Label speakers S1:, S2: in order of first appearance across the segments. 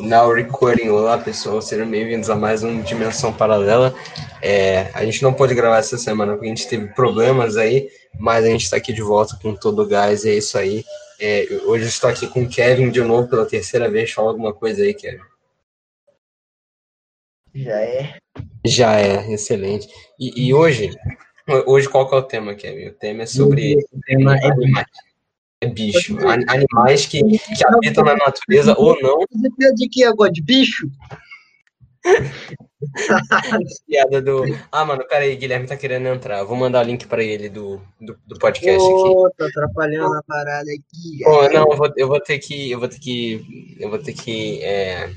S1: Now recording. Olá pessoal, sejam bem-vindos a mais um Dimensão Paralela. É, a gente não pôde gravar essa semana porque a gente teve problemas aí, mas a gente está aqui de volta com todo o gás, é isso aí. É, hoje eu estou aqui com o Kevin de novo pela terceira vez. Fala alguma coisa aí, Kevin.
S2: Já é.
S1: Já é, excelente. E, e hoje, hoje qual que é o tema, Kevin? O tema é sobre
S2: o tema é.
S1: É bicho. Animais que, que habitam na natureza ou não.
S2: Você tem de que agora? De bicho?
S1: Piada do. Ah, mano, peraí, Guilherme tá querendo entrar. Vou mandar o link pra ele do, do, do podcast
S2: Ô,
S1: aqui.
S2: tô atrapalhando a parada aqui.
S1: Pô, não, eu vou, eu vou ter que. Eu vou ter que. Eu vou ter que. É,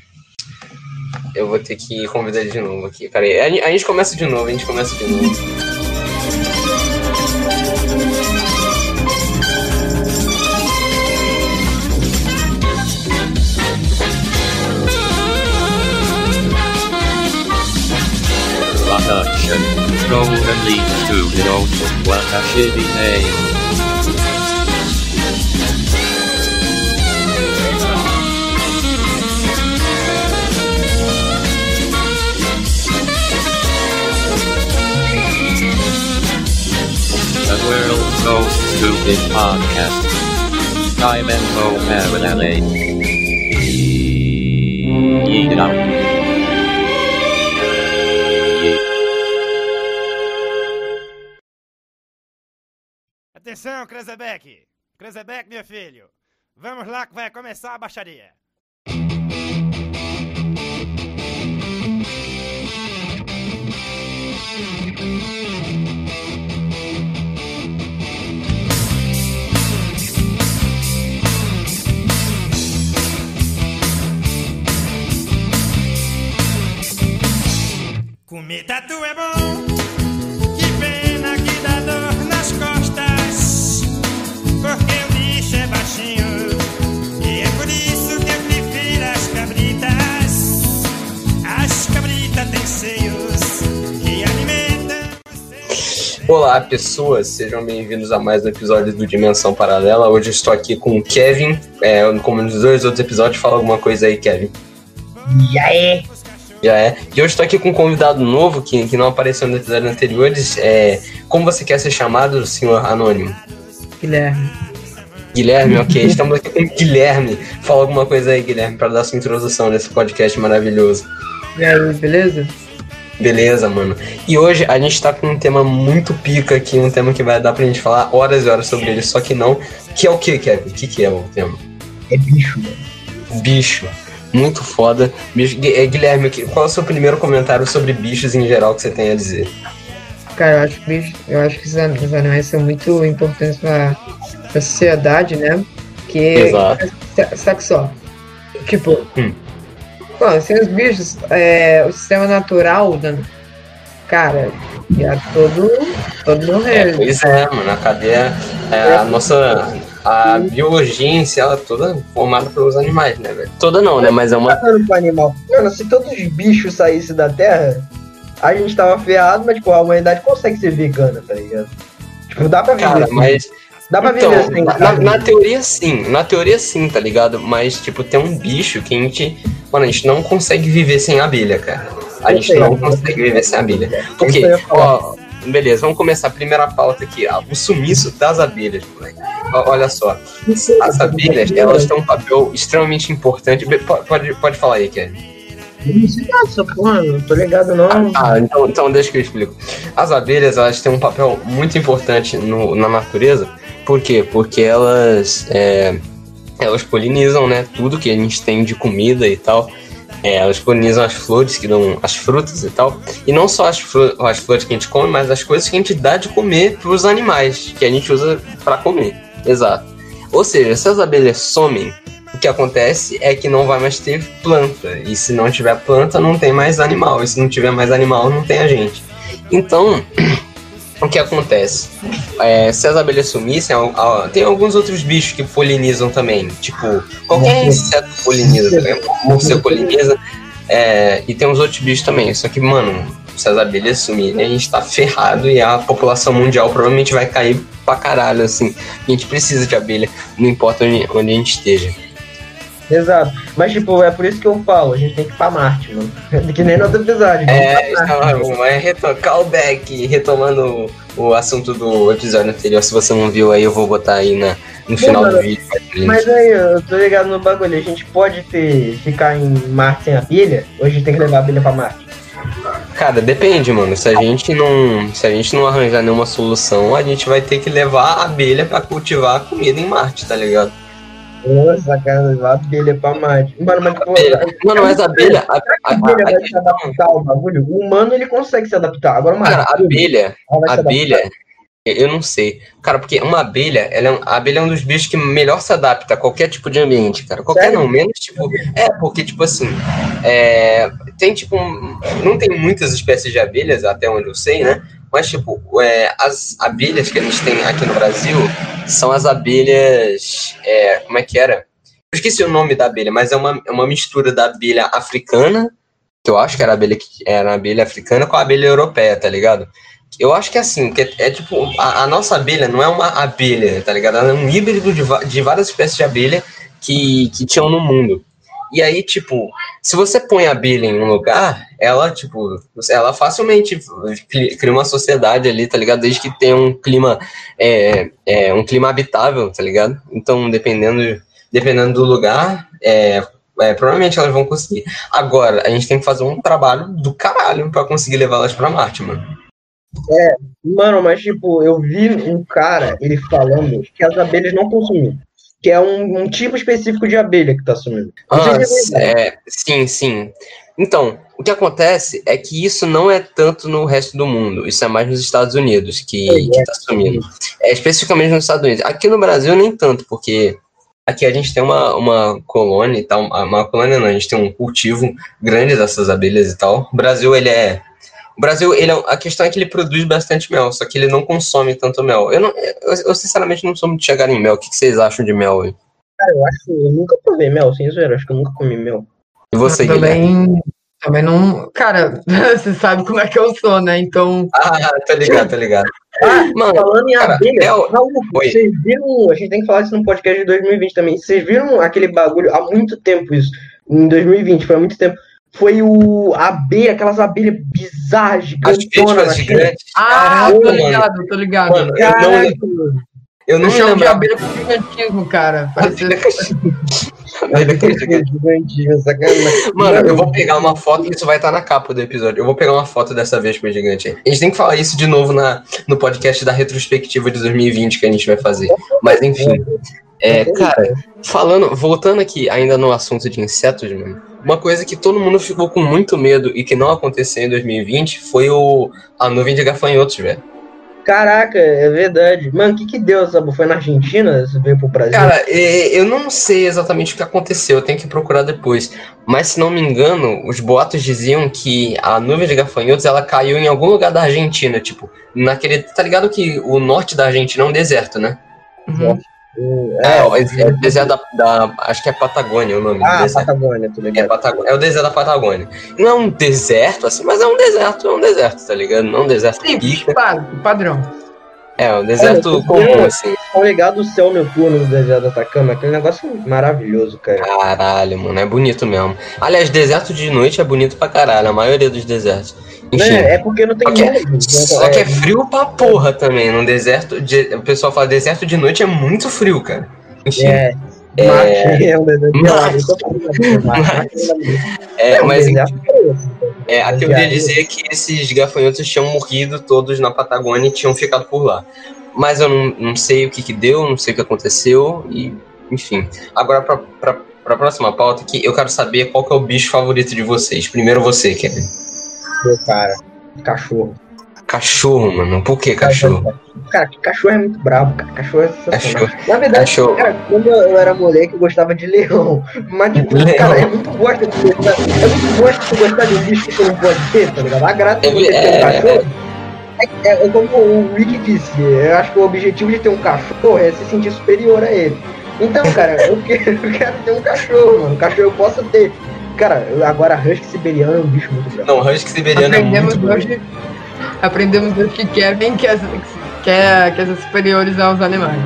S1: eu vou ter que convidar ele de novo aqui. Peraí. A gente começa de novo, a gente começa de novo.
S3: This and leads to the. What a shitty name. The world's so stupid podcast. Diamond Bo Marinade. Yeet out.
S4: Atenção, Krezebeck! Krezebeck, meu filho! Vamos lá que vai começar a baixaria! Comida tu é bom,
S1: Olá, pessoas, sejam bem-vindos a mais um episódio do Dimensão Paralela. Hoje eu estou aqui com o Kevin. É, como nos dois outros episódios, fala alguma coisa aí, Kevin.
S2: Já é.
S1: Já é. E hoje estou aqui com um convidado novo que, que não apareceu nos episódios anteriores. É, como você quer ser chamado, senhor Anônimo?
S2: Guilherme.
S1: Guilherme, ok. Estamos aqui com o Guilherme. Fala alguma coisa aí, Guilherme, para dar sua introdução nesse podcast maravilhoso.
S2: E aí, beleza?
S1: Beleza, mano. E hoje a gente tá com um tema muito pica aqui, um tema que vai dar pra gente falar horas e horas sobre ele, só que não. Que é o que, Kevin? O que, que é o tema?
S2: É bicho, mano.
S1: Bicho. Muito foda. Bicho. Eh, Guilherme, que- qual é o seu primeiro comentário sobre bichos em geral que você tem a dizer?
S2: Cara, eu acho que eu acho que os an- os animais são muito importantes pra, pra sociedade, né? Que.
S1: Exato.
S2: Sa- Saca só. Tipo.
S1: Hum.
S2: Bom, sem os bichos, é, o sistema natural, né? cara, ia todo, todo
S1: É,
S2: morrer.
S1: pois é, mano. A cadeia. é, a nossa. A biologia em si, ela é toda formada pelos animais, né, velho? Toda não, né? Mas é uma.
S5: Animal. Mano, se todos os bichos saíssem da Terra, a gente tava ferrado, mas tipo, a humanidade consegue ser vegana, tá ligado? Tipo, dá pra viver.
S1: Cara,
S5: assim.
S1: mas.
S5: Dá pra
S1: Então,
S5: viver sem
S1: na, na- teoria sim, na teoria sim, tá ligado? Mas, tipo, tem um bicho que a gente. Mano, a gente não consegue viver sem abelha, cara. A
S5: Eu
S1: gente
S5: sei.
S1: não consegue viver sem abelha. Por quê? Ó, beleza, vamos começar a primeira pauta aqui. ó, o sumiço das abelhas, moleque. Ó, Olha só, as abelhas, elas têm um papel extremamente importante. Be- po- Pode, pode falar aí, Kevin.
S5: Nada dessa porra, não tô ligado não.
S1: Ah, então, então deixa que eu explico. As abelhas, elas têm um papel muito importante no- na natureza. Por quê? Porque elas, é, elas polinizam, né? Tudo que a gente tem de comida e tal. É, elas polinizam as flores que dão as frutas e tal. E não só as, as flores que a gente come, mas as coisas que a gente dá de comer para os animais, que a gente usa para comer. Exato. Ou seja, se as abelhas somem, o que acontece é que não vai mais ter planta. E se não tiver planta, não tem mais animal. E se não tiver mais animal, não tem a gente. Então, o que acontece? É, se as abelhas sumissem, tem alguns outros bichos que polinizam também. Tipo, qualquer inseto poliniza. Morcego poliniza. é, e tem uns outros bichos também. Só que, mano, se as abelhas sumirem, a gente tá ferrado e a população mundial provavelmente vai cair pra caralho, assim. A gente precisa de abelha, não importa onde, onde a gente esteja.
S5: Exato. Mas, tipo, é por isso que eu falo, a gente tem que ir pra Marte, mano. Que nem no outro episódio.
S1: É, então, é retom callback, retomando o assunto do episódio anterior. Se você não viu aí, eu vou botar aí na, no final do
S5: mano,
S1: vídeo.
S5: Mas aí, eu tô ligado no bagulho. A gente pode ter, ficar em Marte sem a bilha? Ou a gente tem que levar a bilha pra Marte?
S1: Cara, depende, mano. Se a gente não, se a gente não arranjar nenhuma solução, a gente vai ter que levar a abelha pra cultivar a comida em Marte, tá ligado?
S5: Nossa, cara, a abelha pra Marte. Mano, mas, pô,
S1: Mano, mas a abelha, a,
S5: a
S1: a-
S5: abelha vai se adaptar ao bagulho? O humano, ele consegue se adaptar. Agora, uma
S1: cara, abelha, a abelha, eu não sei. Cara, porque uma abelha, ela é um- a abelha é um dos bichos que melhor se adapta a qualquer tipo de ambiente, cara. Qualquer
S5: Sério?
S1: não, menos tipo. É, porque, tipo assim, é, tem tipo. um- não tem muitas espécies de abelhas, até onde eu sei, né? Mas, tipo, é, as abelhas que a gente tem aqui no Brasil são as abelhas. é, como é que era? Eu esqueci o nome da abelha, mas é uma, é uma mistura da abelha africana, que eu acho que era abelha, era abelha africana, com a abelha europeia, tá ligado? Eu acho que é assim, que é, é tipo, a, a nossa abelha não é uma abelha, tá ligado? Ela é um híbrido de, de várias espécies de abelha que, que tinham no mundo. E aí, tipo, se você põe a abelha em um lugar, ela, tipo, ela facilmente cri- cria uma sociedade ali, tá ligado? Desde que tenha um clima, é, é, um clima habitável, tá ligado? Então, dependendo, dependendo do lugar, é, é, provavelmente elas vão conseguir. Agora, a gente tem que fazer um trabalho do caralho pra conseguir levá-las pra Marte, mano.
S5: Mano, mas tipo, eu vi um cara, ele falando que as abelhas não sumindo. Que é um, um tipo específico de abelha que tá sumindo. Sei
S1: Ah,
S5: se é
S1: é, sim, sim. Então, o que acontece é que isso não é tanto no resto do mundo, isso é mais nos Estados Unidos que, que tá sumindo. É especificamente nos Estados Unidos. Aqui no Brasil nem tanto, porque aqui a gente tem uma, uma colônia e tal, uma uma colônia não, a gente tem um cultivo grande dessas abelhas e tal. O Brasil, ele é o Brasil, ele é, a questão é que ele produz bastante mel, só que ele não consome tanto mel. Eu, não, eu, eu sinceramente não sou muito chegado em mel. O que, que vocês acham de mel? aí?
S5: Cara, eu acho que eu nunca provei mel, sem zoeira, acho que eu nunca comi mel.
S1: E você,
S2: Eu
S1: Guilherme?
S2: também, também não. Cara, você sabe como é que eu sou, né? Então.
S1: Ah, tá ligado, tá ligado. Mano,
S5: Falando em
S1: cara,
S5: abelha,
S1: mel-
S5: vocês viram, a gente tem que falar isso no podcast de 2020 também, vocês viram aquele bagulho há muito tempo isso, em 2020, foi há muito tempo, foi o a abelha, aquelas abelhas bizarras,
S1: as
S5: gigantonas China.
S1: gigantes.
S2: Ah, tô ligado, tô ligado.
S1: Mano, eu não, eu não
S2: eu
S1: me
S2: chamo de abelha cara.
S1: Com gigante.
S5: gigantinho, sacanagem.
S1: Mano, eu vou pegar uma foto, isso vai estar na capa do episódio. Eu vou pegar uma foto dessa vespa gigante aí. A gente tem que falar isso de novo na, no podcast da retrospectiva de 2020 que a gente vai fazer. Mas enfim. É, cara, falando, voltando aqui ainda no assunto de insetos, mano, uma coisa que todo mundo ficou com muito medo e que não aconteceu em 2020 foi o, a nuvem de gafanhotos, velho.
S5: Caraca, é verdade. Mano, o que que deu, sabe? Foi na Argentina? Você veio pro Brasil?
S1: Cara, é, eu não sei exatamente o que aconteceu, eu tenho que procurar depois. Mas se não me engano, os boatos diziam que a nuvem de gafanhotos ela caiu em algum lugar da Argentina, tipo, naquele. Tá ligado que o norte da Argentina é um deserto, né?
S2: Uhum.
S1: É, é, é o deserto da, da- Acho que é Patagônia o nome
S5: Ah,
S1: deserto.
S5: Patagônia, tô
S1: É,
S5: ligado.
S1: Patagônia, é o deserto da Patagônia. Não é um deserto assim, mas é um deserto, é um deserto, tá ligado? Não é um deserto pica.
S2: pa- padrão.
S1: É, um deserto
S5: Olha,
S1: comum, assim.
S5: Tá ligado o céu noturno do deserto do Atacama? Aquele negócio maravilhoso, cara.
S1: Caralho, mano, é bonito mesmo. Aliás, deserto de noite é bonito pra caralho, a maioria dos desertos. Enfim.
S5: É, é porque não tem
S1: Só que,
S5: nuvem, né?
S1: só que é frio pra porra também. No deserto, de- o pessoal fala deserto de noite é muito frio, cara. Enfim.
S5: É.
S1: É.
S5: É
S1: Marte É, mas
S5: preto.
S1: é, a teoria dizia que esses gafanhotos tinham morrido todos na Patagônia e tinham ficado por lá. Mas eu não, não sei o que, que deu, não sei o que aconteceu, e enfim. Agora, pra, pra, pra próxima pauta aqui, eu quero saber qual que é o bicho favorito de vocês. Primeiro você, Kevin.
S5: Pô, cara. Cachorro.
S1: Cachorro, mano. Por que cachorro?
S5: Cara, que cachorro é muito brabo, cara. Cachorro é sensacional.
S1: Cachorro.
S5: Na verdade,
S1: Cachorro.
S5: cara, quando eu era moleque, eu gostava de leão. Mas, tipo,
S1: Leão.
S5: cara, é muito bosta de gostar. É muito bosta de gostar de um bicho que você não pode ter, tá ligado? A graça de
S1: É,
S5: você ter um
S1: é,
S5: cachorro é, é, é como o Rick disse. Eu acho que o objetivo de ter um cachorro é se sentir superior a ele. Então, cara, eu quero, eu quero ter um cachorro, mano. Um cachorro eu posso ter. Cara, agora husky siberiano é um bicho muito brabo.
S1: Não, Husky Siberiano é
S2: Aprendemos
S1: muito bom.
S2: hoje. Aprendemos hoje que Kevin quer, quer, quer ser superiores aos animais.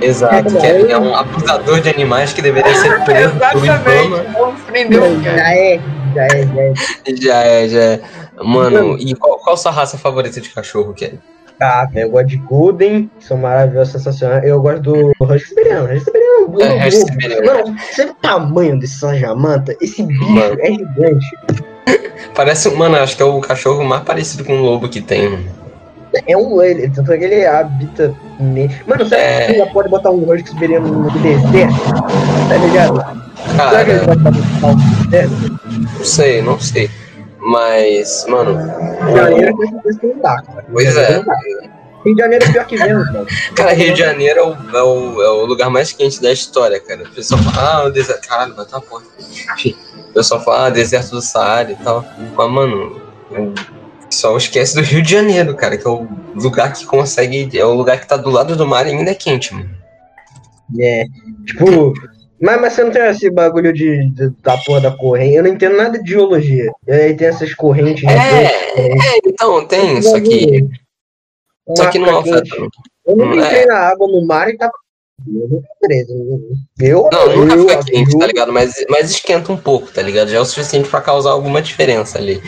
S1: Exato, que é, é um abusador de animais que deveria ser preso.
S2: Exatamente. Vamos prender o cara.
S5: Já é, já é, já é.
S1: Já é, já é. Mano, e qual, qual sua raça favorita de cachorro, Kelly?
S5: Tá, eu gosto de Golden, que são maravilhosos, sensacionais. Eu gosto do Husky Siberiano. Husky Siberiano é
S1: É,
S5: um.
S1: Siberiano.
S5: Mano, você vê o tamanho desse Sanjamanta? Esse bicho
S1: Mano.
S5: é gigante.
S1: Parece, mano, acho que é o cachorro mais parecido com um lobo que tem.
S5: É um ele, tanto é que ele habita. Mano, será
S1: É.
S5: que já pode botar um Husky Siberiano no deserto? Tá ligado? Será que ele
S1: Cara,
S5: pode botar deserto?
S1: não sei, não sei. Mas, mano,
S5: Rio de Janeiro que não dá, cara.
S1: pois é.
S5: Rio de Janeiro é pior que Vênus, mano.
S1: Cara, Rio de Janeiro é o, é o, é o lugar mais quente da história, cara. O pessoal fala, ah, o deserto. Caralho, vai uma porta. Enfim, o pessoal fala, ah, deserto do Saara e tal. Mas, mano, o pessoal esquece do Rio de Janeiro, cara, que é o lugar que consegue. É o lugar que tá do lado do mar e ainda é quente, mano.
S5: É, tipo, mas, mas você não tem esse bagulho de, de- da porra da corrente. Eu não entendo nada de geologia. E aí tem essas correntes. né?
S1: É, é, então, tem, só que. Só que não afeta.
S5: quente. Eu nunca
S1: é.
S5: entrei na água no mar e tava. Eu nunca entrei. Eu,
S1: Não, nunca
S5: eu,
S1: fica quente, tá ligado? Mas, mas esquenta um pouco, tá ligado? Já é o suficiente pra causar alguma diferença ali.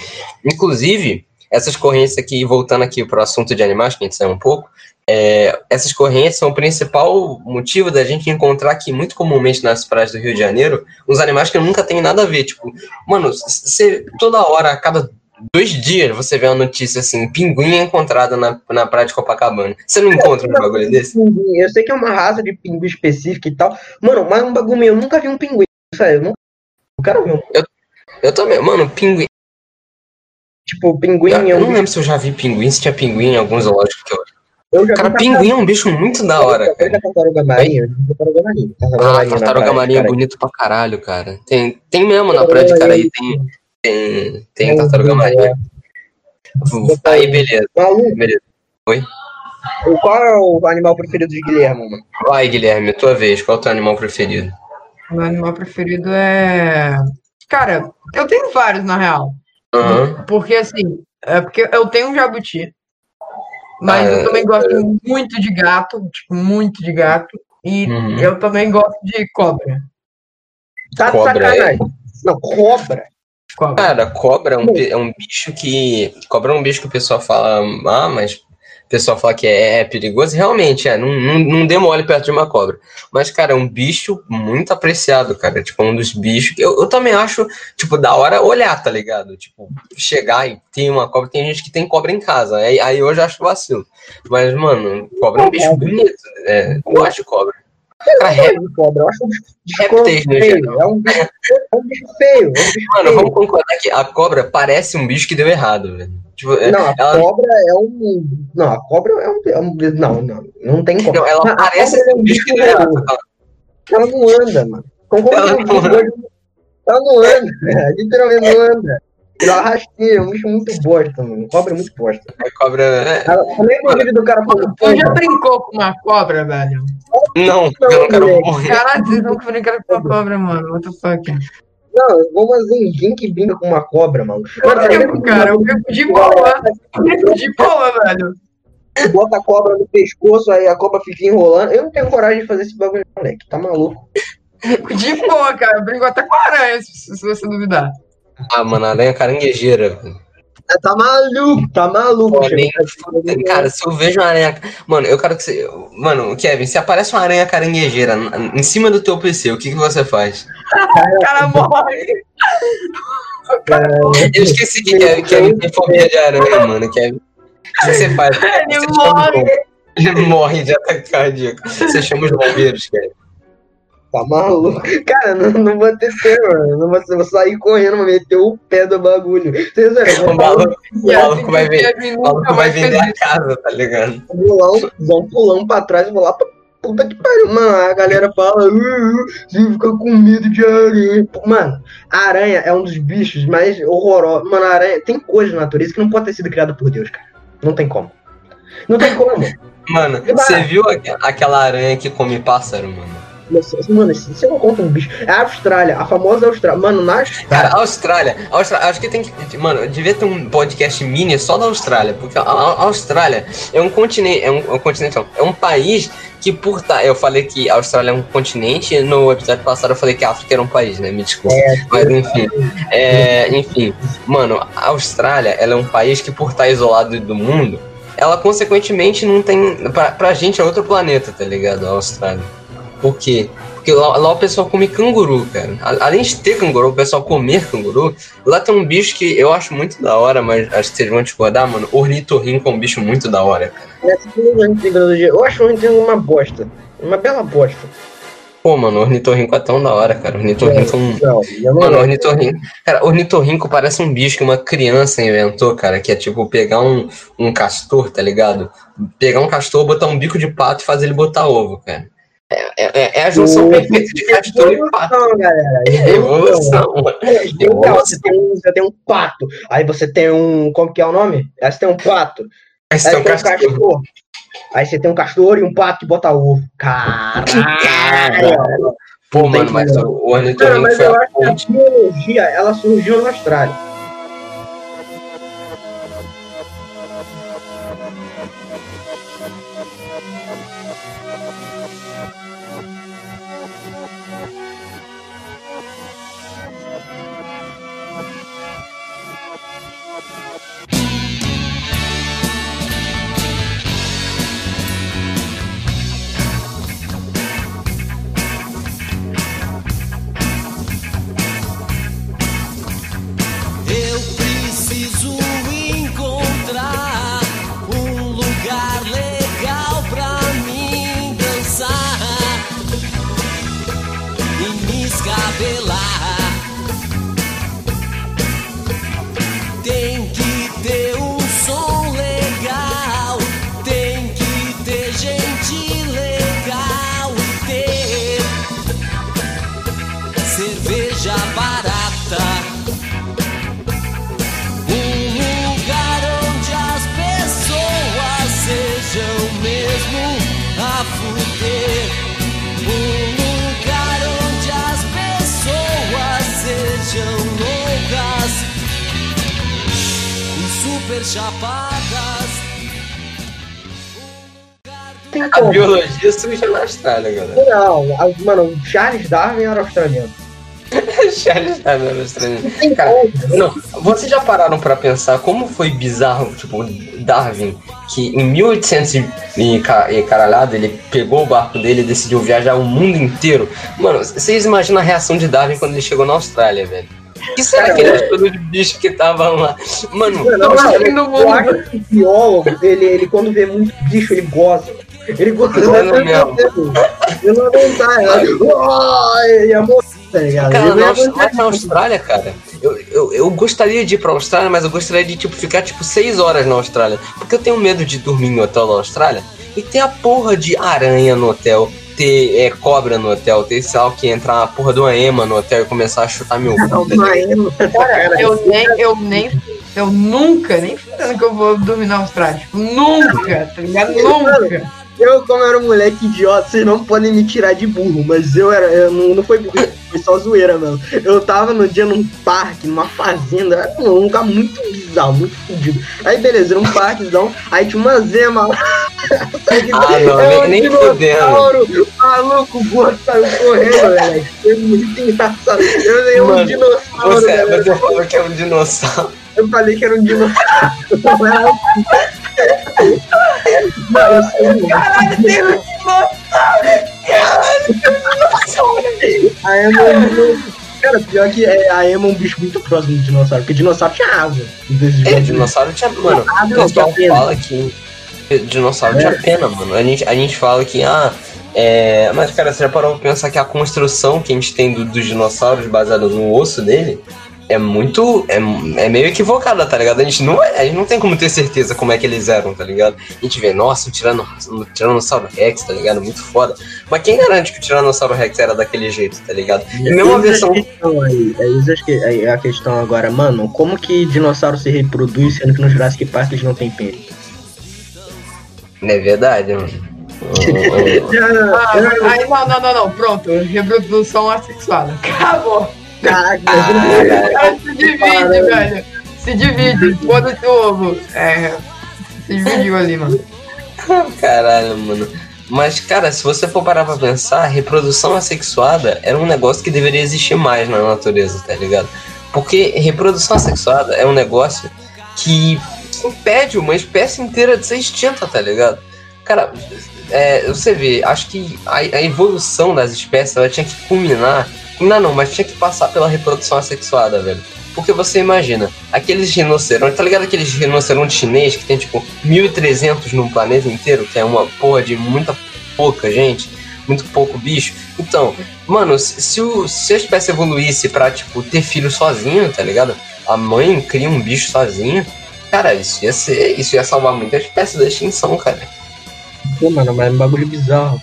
S1: Inclusive, essas correntes aqui, voltando aqui pro assunto de animais, que a gente saiu um pouco, é, essas correntes são o principal motivo da gente encontrar aqui, muito comumente nas praias do Rio de Janeiro, uns animais que nunca tem nada a ver. Tipo, mano, você toda hora, a cada dois dias, você vê uma notícia assim: pinguim encontrado na, na praia de Copacabana. Você não encontra um bagulho desse?
S5: Pinguim. Eu sei que é uma raça de pinguim específica e tal. Mano, mas um bagulho meu, eu nunca vi um pinguim. Sério, eu nunca. Eu quero ver um.
S1: Eu também, mano, pinguim.
S5: Tipo, pinguim
S1: Eu,
S5: é
S1: eu
S5: um
S1: não
S5: bicho.
S1: lembro se eu já vi pinguim, se tinha pinguim em alguns zoológicos que eu.
S5: Eu
S1: Cara, pinguim é um bicho muito da hora,
S5: Eu
S1: cara.
S5: já tartaruga marinha. eu Tartaruga marinha. Tartaruga
S1: Ah,
S5: marinha na
S1: tartaruga marinha é
S5: cara.
S1: bonito pra caralho, cara. Tem, tem mesmo na praia de Caraí, tem, tem, tem tartaruga marinha. Aí, beleza,
S5: Maluco,
S1: beleza.
S5: o- qual é o animal preferido de Guilherme, mano?
S1: Vai, Guilherme, tua vez. Qual é o teu animal preferido?
S2: Meu animal preferido é. Cara, eu tenho vários, na real.
S1: Aham.
S2: Porque assim, é porque eu tenho um jabuti. Mas
S1: Ah,
S2: eu também gosto muito de gato, tipo, muito de gato. E
S1: Uhum.
S2: eu também gosto de cobra.
S5: Tá de
S1: Cobra,
S5: sacanagem. Não, cobra.
S2: Cobra.
S1: Cara, cobra é um, é um bicho que. Cobra é um bicho que o pessoal fala, ah, mas o pessoal fala que é, é perigoso. Realmente, é, não, não, não dê mole perto de uma cobra. Mas, cara, é um bicho muito apreciado, cara. Tipo, um dos bichos que eu, eu também acho, tipo, da hora olhar, tá ligado? Tipo, chegar e ter uma cobra. Tem gente que tem cobra em casa. Aí, aí eu já acho vacilo. Mas, mano, cobra é um bicho bonito. É, eu gosto de cobra. Cara,
S5: de cobra. Eu acho um bicho feio. É um bicho, é um bicho feio. É um bicho
S1: Mano,
S5: feio.
S1: vamos concordar que a cobra parece um bicho que deu errado, velho. Tipo, é-
S5: Não, a
S1: ela-
S5: cobra é um. Não, a cobra é um. é um- Não, não. Não tem como.
S1: Não, ela
S5: a
S1: parece
S5: é
S1: um bicho que deu errado.
S5: Ela não anda, mano. Concorda
S1: Ela
S5: é
S1: não?
S5: Ela não anda. Literalmente não anda. Ela rasteira, é um bicho muito bosta, mano. Cobra é muito bosta.
S1: A cobra. é-
S5: Ela, lembro do vídeo do cara falando.
S2: Tu já brincou com uma cobra, velho?
S1: Não, eu não quero morrer.
S2: Caralho, vocês nunca brincaram com uma cobra, mano. What the fuck?
S5: Não, eu vou fazer ninguém que brinca com uma cobra, mano.
S2: Eu brinco, cara. Eu brinco de boa. Eu brinco de boa, velho.
S5: bota a cobra no pescoço, aí a cobra fica enrolando. Eu não tenho coragem de fazer esse bagulho, moleque. Tá maluco?
S2: De boa, cara. Eu brinco até com aranha, se, se você duvidar.
S1: Ah, mano, aranha caranguejeira. velho.
S5: É, Tá maluco, tá maluco.
S1: Pô,
S5: fazer-
S1: Cara, se eu vejo uma aranha. Mano, eu quero que você. Mano, Kevin, se aparece uma aranha caranguejeira em cima do teu PC, o que, que você faz?
S2: O cara morre.
S1: Eu esqueci que Kevin, Kevin tem fobia de aranha, mano. Kevin. O que você faz?
S2: Ele
S1: Você
S2: morre.
S1: Ele morre de ataque cardíaco. Você chama os bombeiros, Kevin.
S5: Tá maluco? Cara, não, não vou ter tempo, mano. Não vou, vou sair correndo, vou meter o pé do bagulho. Vocês olham,
S1: O maluco, o maluco vai ver. O maluco vai vender a casa, tá ligado?
S5: vou lá, um- dar um pulão pra trás e vou lá pra puta que pariu. Mano, a galera fala, "Uh, uh, você fica com medo de aranha. Mano, a aranha é um dos bichos mais horrorosos. Mano, a aranha tem coisa na natureza que não pode ter sido criada por Deus, cara. Não tem como. Não tem como.
S1: Mano, você viu aqu- aquela aranha que come pássaro, mano?
S5: Mano, se você não conta um bicho. É a Austrália, a famosa Austrália. Mano, na
S1: Cara, a Austrália, a Austrália, acho que tem que. Mano, devia ter um podcast mini só da Austrália, porque a, a Austrália é um continente, é um, é um continente, não, é um país que por tá, eu falei que a Austrália é um continente, no episódio passado eu falei que a África era um país, né? Me desculpa.
S5: É,
S1: Mas enfim, é, enfim, mano, a Austrália, ela é um país que por estar isolado do mundo, ela consequentemente não tem, pra, pra gente é outro planeta, tá ligado? A Austrália. Por quê? Porque lá, lá o pessoal come canguru, cara. A- Além de ter canguru, o pessoal comer canguru, lá tem um bicho que eu acho muito da hora, mas acho que vocês vão discordar, mano. Ornitorrinco é um bicho muito da hora, cara.
S5: de tecnologia, eu acho o Nintendo uma bosta. Uma bela bosta.
S1: Pô, mano, ornitorrinco é tão da hora, cara. Ornitorrinco é um...
S5: Não, não
S1: Mano, ornitorrinco. Cara, ornitorrinco parece um bicho que uma criança inventou, cara, que é tipo pegar um, um castor, tá ligado? Pegar um castor, botar um bico de pato e fazer ele botar ovo, cara. É, é- é a junção perfeita de castor e pato.
S5: Evolução, galera.
S1: Evolução.
S5: É, legal, você, tem um, você tem um pato, aí você tem um. Como que é o nome? Aí você tem um pato, aí você tem um
S1: castor.
S5: castor. Aí você tem um castor e um pato que bota ovo. Caralho!
S1: Pô, mano, mas o, ornitorrinco
S5: mas
S1: foi
S5: eu
S1: a
S5: acho que a
S1: ponte.
S5: biologia, ela surgiu na Austrália.
S1: Austrália, galera.
S5: Não, a- mano, o Charles Darwin era australiano.
S1: Charles Darwin era australiano. Cara,
S5: como.
S1: Não, vocês já pararam pra pensar como foi bizarro, tipo, Darwin, que em 1800 e, ca- caralhado, ele pegou o barco dele e decidiu viajar o mundo inteiro. Mano, vocês imaginam a reação de Darwin quando ele chegou na Austrália, velho? O que será
S5: Cara,
S1: que ele achou dos bichos que estavam lá? Mano,
S5: Não, não,
S2: Nossa,
S5: não,
S2: do
S5: eu acho que o biólogo, ele, ele quando vê muito bicho, ele goza. Ele goza.
S1: Goza mesmo.
S5: Eu não aguentar, ela. Ele ia morrer, tá ligado?
S1: Cara,
S5: Ele
S1: na,
S5: ia
S1: Aus-
S5: morrer.
S1: lá na Austrália, cara, eu, eu, eu gostaria de ir pra Austrália, mas eu gostaria de, tipo, ficar, tipo, seis horas na Austrália. Porque eu tenho medo de dormir em hotel na Austrália e ter a porra de aranha no hotel, ter é, cobra no hotel, ter, sei lá, o que entrar uma porra de uma ema no hotel e começar a chutar meu cu.
S2: Cara, eu nem, eu nem, eu nunca, nem falando que eu vou dormir na Austrália. Tipo, nunca, tá ligado? Nunca.
S5: Eu, como era um moleque idiota, vocês não podem me tirar de burro, mas eu era. Eu não, não foi burro, foi só zoeira, mano. Eu tava no dia num parque, numa fazenda, era um lugar muito bizarro, muito fodido. Aí beleza, era um parquezão, aí tinha uma zema lá.
S1: Ah, não,
S5: É
S1: nem, nem fudendo.
S5: maluco, gordo saiu correndo, velho. Foi muito engraçado. Eu dei um dinossauro,
S1: Você,
S5: velho.
S1: você falou que é um dinossauro.
S5: Eu falei que era um dinossauro. Não um- Não, eu sei, mano.
S2: Caralho, tem um
S5: A Emma é dinossauro. Cara, pior que é, a Emma é um bicho muito próximo do dinossauro, porque dinossauro tinha asa.
S1: É, dinossauro tinha. Mano, o pessoal fala que. Dinossauro tinha pena, mano. A gente, a gente fala que, ah. É, mas, cara, você já parou pra pensar que a construção que a gente tem do- dos dinossauros baseada no osso dele é muito. É, é meio equivocada, tá ligado? A gente, não, é- a gente não tem como ter certeza como é que eles eram, tá ligado? A gente vê, nossa, o, tirano, o Tiranossauro Rex, tá ligado? Muito foda. Mas quem garante que o Tiranossauro Rex era daquele jeito, tá ligado? E mesmo a versão.
S5: aí, é isso que é a questão agora, mano, como que dinossauro se reproduz sendo que no Jurassic Park eles não têm pênis?
S1: É verdade, mano.
S2: Ah, aí, não, não, não, não, pronto. Reprodução assexuada. Acabou.
S5: Caraca,
S2: Cara, se divide, velho. Se divide. Foda-se o ovo. É. Se dividiu ali, mano.
S1: Caralho, mano. Mas, cara, se você for parar pra pensar, reprodução assexuada era um negócio que deveria existir mais na natureza, tá ligado? Porque reprodução assexuada é um negócio que impede uma espécie inteira de ser extinta, tá ligado? Cara, é, você vê, acho que a, a evolução das espécies ela tinha que culminar. Culminar não, mas tinha que passar pela reprodução assexuada, velho. Porque você imagina, aqueles rinocerontes, tá ligado aqueles rinocerontes chinês que tem tipo 1300 no planeta inteiro, que é uma porra de muita pouca gente, muito pouco bicho. Então, mano, se, se o- se a espécie evoluísse pra, tipo, ter filho sozinho, tá ligado? A mãe cria um bicho sozinho, cara, isso ia ser. Isso ia salvar muita espécie da extinção, cara.
S5: Pô, mano, mas é um bagulho bizarro.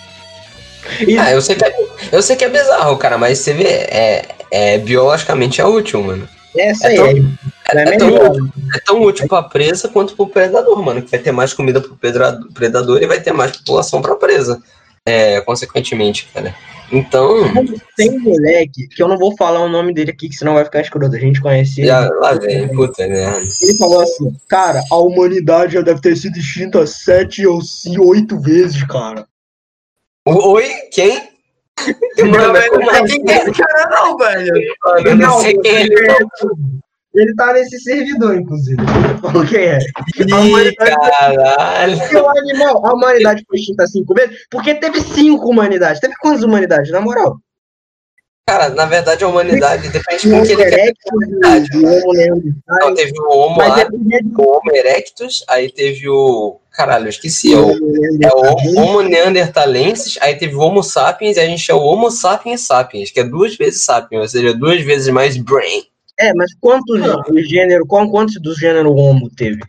S5: E,
S1: Ah, eu sei que é, eu sei que é bizarro, cara, mas você vê, é, é biologicamente é útil, mano. é
S5: aí
S1: tão-
S5: é,
S1: É,
S5: é
S1: é tão,
S5: melhor.
S1: é tão útil pra presa quanto pro predador, mano. Que vai ter mais comida pro predador e vai ter mais população pra presa. É, consequentemente, cara. Então,
S5: Tem um moleque, que eu não vou falar o nome dele aqui, que senão vai ficar escroto. A gente conhece ele.
S1: já, lá vem, puta merda.
S5: Ele falou assim, cara, a humanidade já deve ter sido extinta sete ou oito vezes, cara.
S1: Oi? Quem? Mano,
S2: Não,
S1: como
S2: não
S1: é
S2: esse cara, não, velho.
S1: mano? Eu não sei quem é ele.
S5: Ele tá nesse servidor, inclusive. Falou quem é. A
S1: Ih,
S5: humanidade
S1: caralho.
S5: Porque o animal, a humanidade foi extinta cinco vezes, porque teve cinco humanidades. Teve quantas humanidades, na moral?
S1: Cara, na verdade a humanidade depende
S5: O
S1: com que ele quer.
S5: O Homo neanderthal,
S1: Não, teve o Homo,
S5: dependia de
S1: o Homo erectus, aí teve o. Caralho, eu esqueci. É o, é o Homo- neanderthalensis, aí teve o Homo sapiens, e a gente é o Homo sapiens sapiens, que é duas vezes sapiens, ou seja, duas vezes mais brain.
S5: É, mas quantos do gênero, quantos do gênero Homo teve?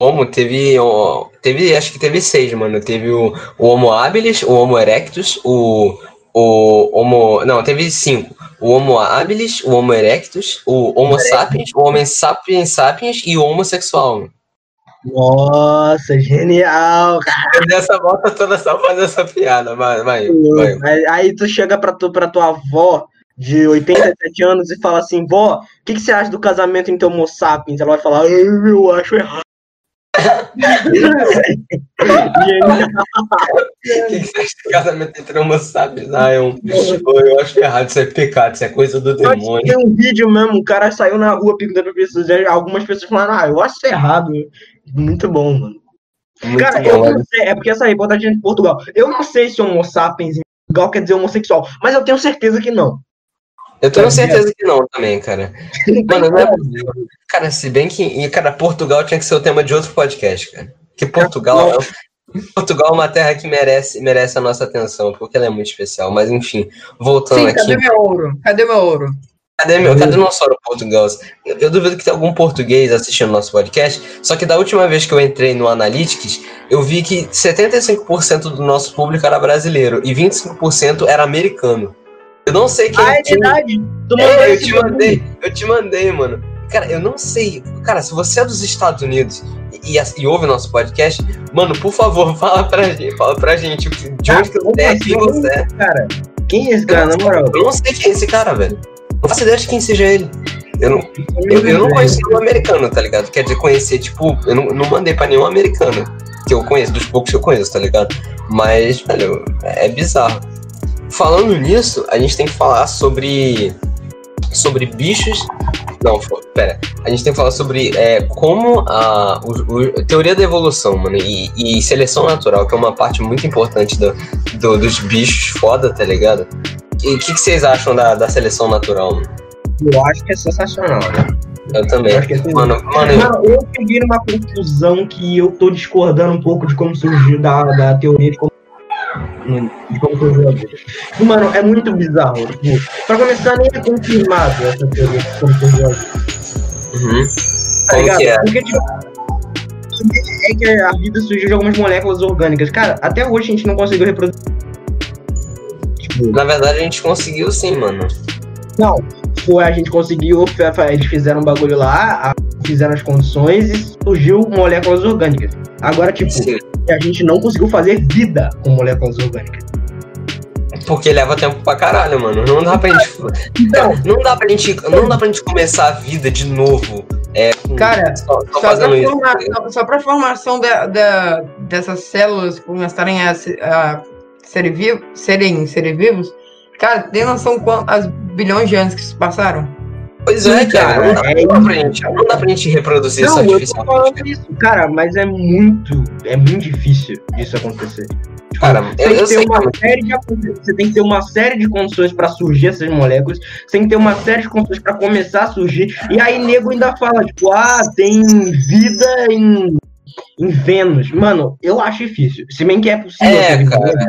S1: Homo teve, ó, teve, acho que teve seis, mano. Teve o, o Homo habilis, o Homo erectus, o, o Homo, não, teve cinco. O Homo habilis, o Homo erectus, o Homo sapiens, o Homo sapiens sapiens e o homossexual.
S5: Nossa, genial, cara.
S1: Eu dei essa volta toda só fazer essa piada, vai, vai, vai.
S5: Aí, tu chega pra, tu, pra tua avó de 87 anos e fala assim, vó, o que, que você acha do casamento entre homo sapiens? Ela vai falar, "Ah, eu acho errado.
S1: O que, que você acha do casamento entre homo sapiens? Ah, eu, eu acho errado, isso é pecado, isso é coisa do demônio.
S5: Tem um vídeo mesmo, o cara saiu na rua perguntando pra pessoas, algumas pessoas falaram, ah, eu acho errado. Muito bom, mano.
S1: Muito
S5: cara,
S1: bom,
S5: eu
S1: olha.
S5: não sei, é porque essa reportagem é de Portugal. Eu não sei se homo sapiens em Portugal quer dizer homossexual, mas eu tenho certeza que não.
S1: Eu tenho certeza que não também, cara. Mano, não é possível. Cara, se bem que, e, cara, Portugal tinha que ser o tema de outro podcast, cara. Que Portugal é, Portugal é uma terra que merece, merece a nossa atenção, porque ela é muito especial. Mas enfim, voltando
S2: Sim,
S1: aqui.
S2: cadê meu ouro? Cadê meu ouro?
S1: Cadê, meu, cadê nosso Portugal? Eu, eu duvido que tenha algum português assistindo nosso podcast. Só que da última vez que eu entrei no Analytics, eu vi que 75% do nosso público era brasileiro e 25% era americano. Eu não sei quem.
S5: Ah, é verdade. Tu mandou
S1: é, eu te mandei, eu te mandei, mano. Cara, eu não sei. Cara, se você é dos Estados Unidos e, e, e ouve nosso podcast, mano, por favor, fala pra gente, fala pra gente de onde que você é, quem você é.
S5: Cara, quem é esse cara, na moral?
S1: Eu não sei quem é esse cara, velho. Não faço ideia de quem seja ele. Eu não, eu, eu não conheço nenhum americano, tá ligado? Quer dizer, conhecer, tipo, eu não, não mandei pra nenhum americano que eu conheço, dos poucos que eu conheço, tá ligado? Mas, velho, é bizarro. Falando nisso, a gente tem que falar sobre. sobre bichos. Não, pera. A gente tem que falar sobre é, como a, o, o- teoria da evolução, mano, e, e seleção natural, que é uma parte muito importante do, do- dos bichos foda, tá ligado? E o que, que vocês acham da, da seleção natural, mano?
S5: Eu acho que é sensacional, né?
S1: Eu também.
S5: Eu acho que é
S1: Mano, mano, eu-
S5: Mano, eu cheguei numa conclusão que eu tô discordando um pouco de como surgiu da, da teoria de como, de como surgiu a vida. Mano, é muito bizarro. Tipo, pra começar, nem é confirmado essa teoria de como surgiu a vida.
S1: uhum.
S5: Tá
S1: Como
S5: ligado?
S1: que é?
S5: Porque, tipo, é que a vida surgiu de algumas moléculas orgânicas. Cara, até hoje a gente não conseguiu reproduzir. Tipo,
S1: Na verdade, a gente conseguiu sim, mano.
S5: Não, foi a gente conseguiu, eles fizeram um bagulho lá, fizeram as condições e surgiu moléculas orgânicas. Agora, tipo,
S1: Sim.
S5: A gente não conseguiu fazer vida com moléculas orgânicas.
S1: Porque leva tempo pra caralho, mano. Não dá pra gente.
S5: Então,
S1: Não dá pra gente. Não dá pra gente começar a vida de novo. É, com-
S2: Cara,
S1: só, só
S2: Só pra, formar,
S1: tá
S2: só, pra formação da, da- dessas células começarem a, a serem, vivo, serem, serem vivos, cara, tem noção quantas bilhões de anos que se passaram?
S1: Pois é,
S5: Sim,
S1: cara.
S5: cara,
S1: Não dá,
S5: é
S1: não dá pra gente, não dá pra gente reproduzir isso
S5: não, eu tô
S1: artificialmente.
S5: falando isso, cara, mas é muito, é muito difícil disso acontecer. Tipo,
S1: Cara,
S5: Você
S1: eu,
S5: tem
S1: eu
S5: que ter
S1: sei.
S5: uma série de você tem que ter uma série de condições pra surgir essas moléculas, você tem que ter uma série de condições pra começar a surgir, e aí nego ainda fala, tipo, ah, tem vida em, em Vênus. Mano, eu acho difícil. Se bem que é possível.
S1: É, cara.
S5: Vênus,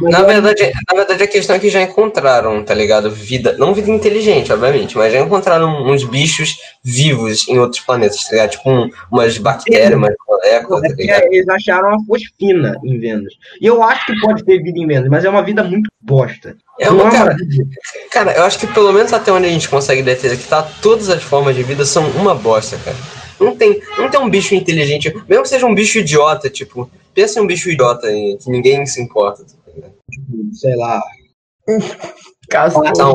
S1: Na verdade, na verdade, a questão é que já encontraram, tá ligado? Vida. Não vida inteligente, obviamente, mas já encontraram uns bichos vivos em outros planetas, tá ligado? Tipo um- umas bactérias, umas moléculas, tá ligado?
S5: eles acharam a fosfina em Vênus. E eu acho que pode ter vida em Vênus, mas é uma vida muito bosta.
S1: É uma,
S5: é uma
S1: cara, cara, eu acho que pelo menos até onde a gente consegue detectar, todas as formas de vida são uma bosta, cara. Não tem, não tem um bicho inteligente, mesmo que seja um bicho idiota, tipo, pensa em um bicho idiota que ninguém se importa.
S5: Sei lá.
S1: Não,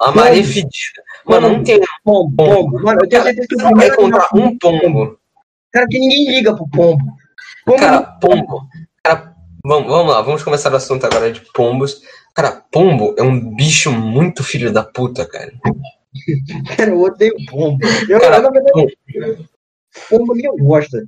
S1: a Maria fedida. Mano, não tem
S5: Pombo, pombo. Mano, eu tenho certeza que
S1: Você vai
S5: primeiro
S1: encontrar um pombo.
S5: Cara, que ninguém liga pro pombo. Pombo
S1: Cara, pombo. Cara, vamos, vamos lá, vamos começar o assunto agora de pombos. Cara, pombo é um bicho muito filho da puta, cara.
S5: Cara, eu odeio pombo. Eu,
S1: Cara,
S5: eu, pombo ninguém gosta.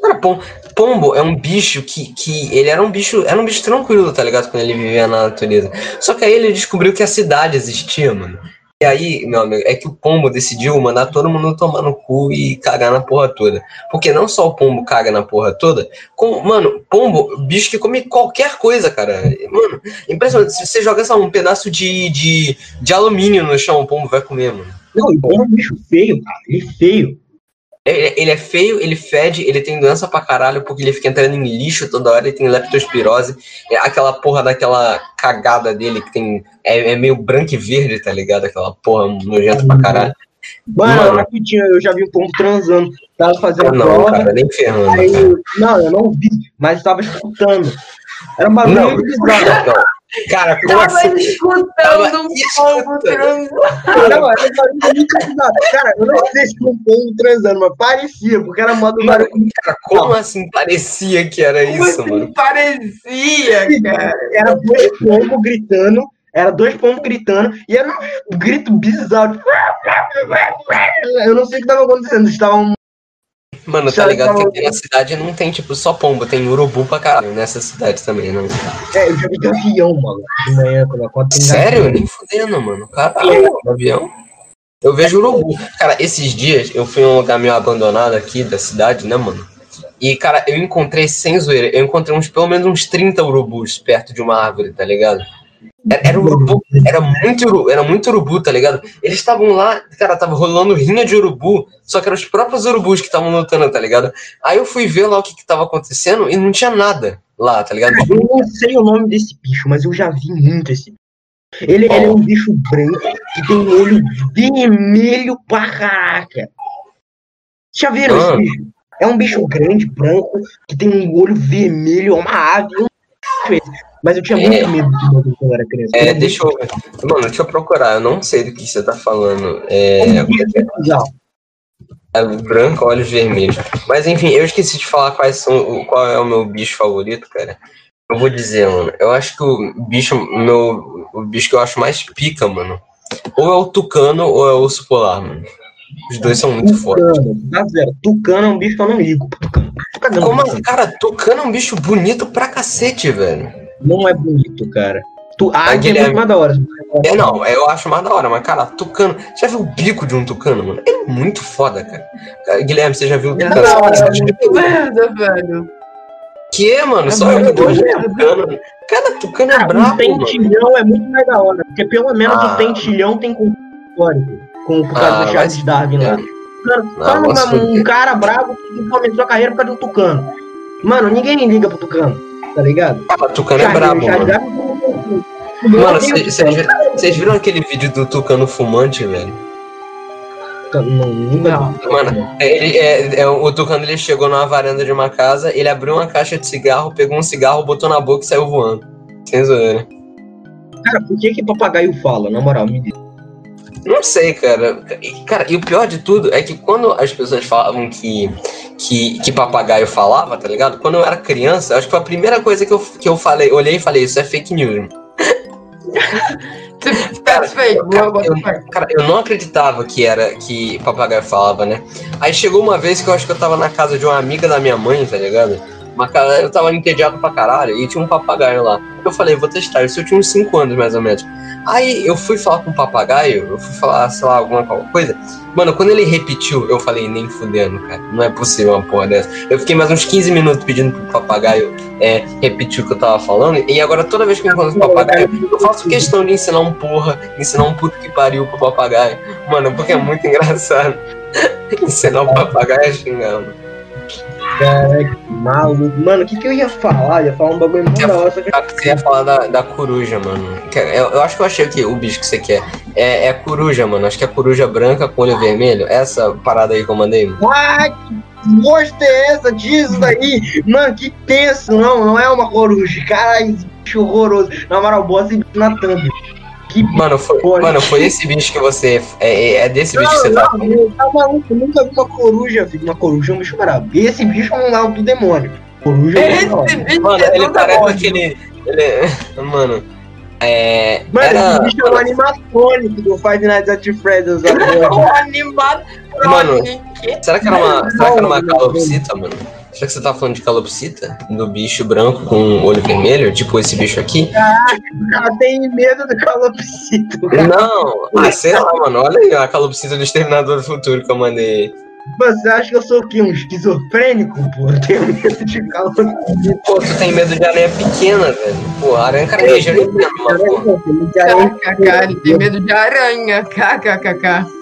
S1: Cara, pom- pombo é um bicho que, que ele era um bicho, era um bicho tranquilo, tá ligado? Quando ele vivia na natureza. Só que aí ele descobriu que a cidade existia, mano. E aí, meu amigo, é que o pombo decidiu mandar todo mundo tomar no cu e cagar na porra toda. Porque não só o pombo caga na porra toda, como, mano, pombo, bicho que come qualquer coisa, cara. Mano, impressionante. Se você jogar só um pedaço de, de, de alumínio no chão, o pombo vai comer, mano.
S5: Não, e pombo é um bicho feio, cara. Ele é feio.
S1: Ele, ele é feio, ele fede, ele tem doença pra caralho, porque ele fica entrando em lixo toda hora, ele tem leptospirose. É aquela porra daquela cagada dele que tem. É, é meio branco e verde, tá ligado? Aquela porra nojenta pra caralho.
S5: Mano,
S1: Mano.
S5: rapidinho, eu já vi um pombo transando. Tava fazendo
S1: Ah, não,
S5: prova.
S1: cara, nem ferrando.
S5: Aí, não, eu não vi, mas tava escutando. Era um bagulho
S1: Não,
S5: bizarro.
S1: não. Cara, como
S2: Tava
S1: assim?
S2: escutando
S1: Tava
S2: um pombo
S1: escutando.
S2: transando.
S5: Não, era. Cara, eu não sei se um pombo transando, mas parecia, porque era modo barulho.
S1: cara, como assim parecia que era
S2: Como
S1: isso,
S2: assim
S1: mano?
S2: parecia, cara?
S5: Era dois pombos gritando, era dois pombos gritando, e era um grito bizarro. Eu não sei o que tava acontecendo, estavam.
S1: Mano, tá ligado que aqui na cidade não tem, tipo, só pombo, tem urubu pra caralho nessa cidade também, né?
S5: É, eu já vi gavião, mano, de manhã, quando acordo
S1: Sério?
S5: gavião.
S1: Nem fudendo, mano. Caralho, no avião. Eu vejo urubu. Cara, esses dias eu fui em um lugar meio abandonado aqui da cidade, né, mano? E, cara, eu encontrei, sem zoeira, eu encontrei uns, pelo menos uns 30 urubus perto de uma árvore, tá ligado? Era, urubu, era muito, uru- era muito urubu, tá ligado? Eles estavam lá, cara, tava rolando rinha de urubu, só que eram os próprios urubus que estavam lutando, tá ligado? Aí eu fui ver lá o que que tava acontecendo e não tinha nada lá, tá ligado?
S5: Eu não sei o nome desse bicho, mas eu já vi muito esse bicho. Ele, ele é um bicho branco que tem um olho vermelho pra caraca. Já viram esse
S1: Ah.
S5: bicho? É um bicho grande, branco, que tem um olho vermelho, é uma ave. esse. Mas eu tinha muito
S1: É.
S5: medo de bagulho quando eu era criança.
S1: É, deixa eu. Mano, deixa eu procurar, eu não sei do que você tá falando. É.
S5: Bizarro.
S1: É branco, olhos vermelhos. Mas enfim, eu esqueci de falar quais são, o- qual é o meu bicho favorito, cara. Eu vou dizer, mano. Eu acho que o bicho, meu, o bicho que eu acho mais pica, mano. Ou é o tucano ou é o urso polar, mano. Os dois são muito fortes.
S5: Tucano, tá zero. Tucano é um bicho que eu não ligo. Tucano.
S1: Como assim? Cara, tucano é um bicho bonito pra cacete, velho.
S5: Não é bonito, cara. Tu, ah, é
S1: Guilherme.
S5: muito mais da hora.
S1: É, não, eu acho mais da hora, mas, cara, tucano. Já viu o bico de um tucano, mano? É muito foda, cara. Cara, Guilherme, você já viu o
S2: Não,
S1: tucano?
S2: é muito merda, velho.
S1: Que, mano?
S2: É
S1: Só eu que gosto de tucano. Cada tucano é
S5: Cara, um
S1: brabo, mano.
S5: tentilhão é muito mais da hora. Porque pelo menos
S1: Ah.
S5: o tentilhão tem com histórico. Com, por causa
S1: Ah,
S5: do Charles
S1: se
S5: Darwin lá. Mano,
S1: Ah, se
S5: uma- um
S1: fuder.
S5: cara brabo que começou a carreira por causa do Tucano. Mano, ninguém liga pro Tucano, tá ligado?
S1: Ah, tucano é brabo, mano.
S5: Darwin-
S1: Mano, vocês
S5: Tucano.
S1: viram, aquele vídeo do tucano fumante, velho?
S5: Não,
S2: Não.
S1: Mano, ele, é, é, o Tucano ele chegou numa varanda de uma casa, ele abriu uma caixa de cigarro, pegou um cigarro, botou na boca e saiu voando. Sem zoeira.
S5: Cara, por que que papagaio fala? Na moral, me diz.
S1: Não sei, cara. E, Cara, e o pior de tudo é que quando as pessoas falavam que, que, que papagaio falava, tá ligado? Quando eu era criança, acho que foi a primeira coisa que eu, que eu falei, olhei e falei, isso é fake news. Cara, eu,
S2: boa, boa.
S1: cara, eu não acreditava que era que papagaio falava, né? Aí chegou uma vez que eu acho que eu tava na casa de uma amiga da minha mãe, tá ligado? Uma eu tava entediado pra caralho e tinha um papagaio lá. Eu falei, vou testar. Isso eu tinha uns 5 anos mais ou menos. Aí eu fui falar com o papagaio, eu fui falar, sei lá, alguma coisa. Mano, quando ele repetiu, eu falei, nem fudendo, cara. Não é possível uma porra dessa. Eu fiquei mais uns 15 minutos pedindo pro papagaio é, repetir o que eu tava falando. E agora, toda vez que eu encontro um papagaio, eu faço questão de ensinar um porra, ensinar um puto que pariu pro papagaio. Mano, porque é muito engraçado. ensinar o papagaio a
S5: que maluco. Mano, o que que eu ia falar? Eu ia falar um bagulho muito da hora, só que
S1: Você ia falar da, da coruja, mano. Que- Eu, eu acho que eu achei que o bicho que você quer. É, é coruja, mano. Acho que é coruja branca com olho vermelho. Essa parada aí que eu mandei, mano.
S5: Que bosta é essa? Diz isso daí. Mano, que tenso. Não, não é uma coruja. Caralho, esse bicho horroroso. Na moral, bota esse bicho na thumb. Que bicho.
S1: Mano, foi, mano, foi esse bicho que você. É, é- é desse bicho que você tá
S5: não, não, tá maluco. Eu nunca vi uma coruja, filho. Uma coruja é um bicho brabo. E esse bicho é um lado do demônio. Coruja é um bicho
S2: Esse bicho
S1: Mano,
S2: é
S1: ele parece aquele. Ele, mano. É.
S5: Mano,
S1: era,
S5: esse bicho é um animatrônico do Five Nights at Freddy's. agora.
S2: Um.
S1: Mano, será que era uma. Será que era uma
S5: Não,
S1: calopsita, mano? Será que você tá falando de calopsita? Do bicho branco com olho vermelho? Tipo esse bicho aqui?
S5: O cara tem medo do calopsito. cara.
S1: Não! Ah, sei lá, mano. Olha aí a calopsita do Exterminador do Futuro que eu mandei.
S5: Você acha que eu sou o quê? Um esquizofrênico, pô? Eu tenho medo de calopsita.
S1: Pô, tu tem medo de aranha pequena, velho. Pô, aranha carangueja eu entendo, mas, pô.
S2: KKK, ele tem medo de aranha. KKKK.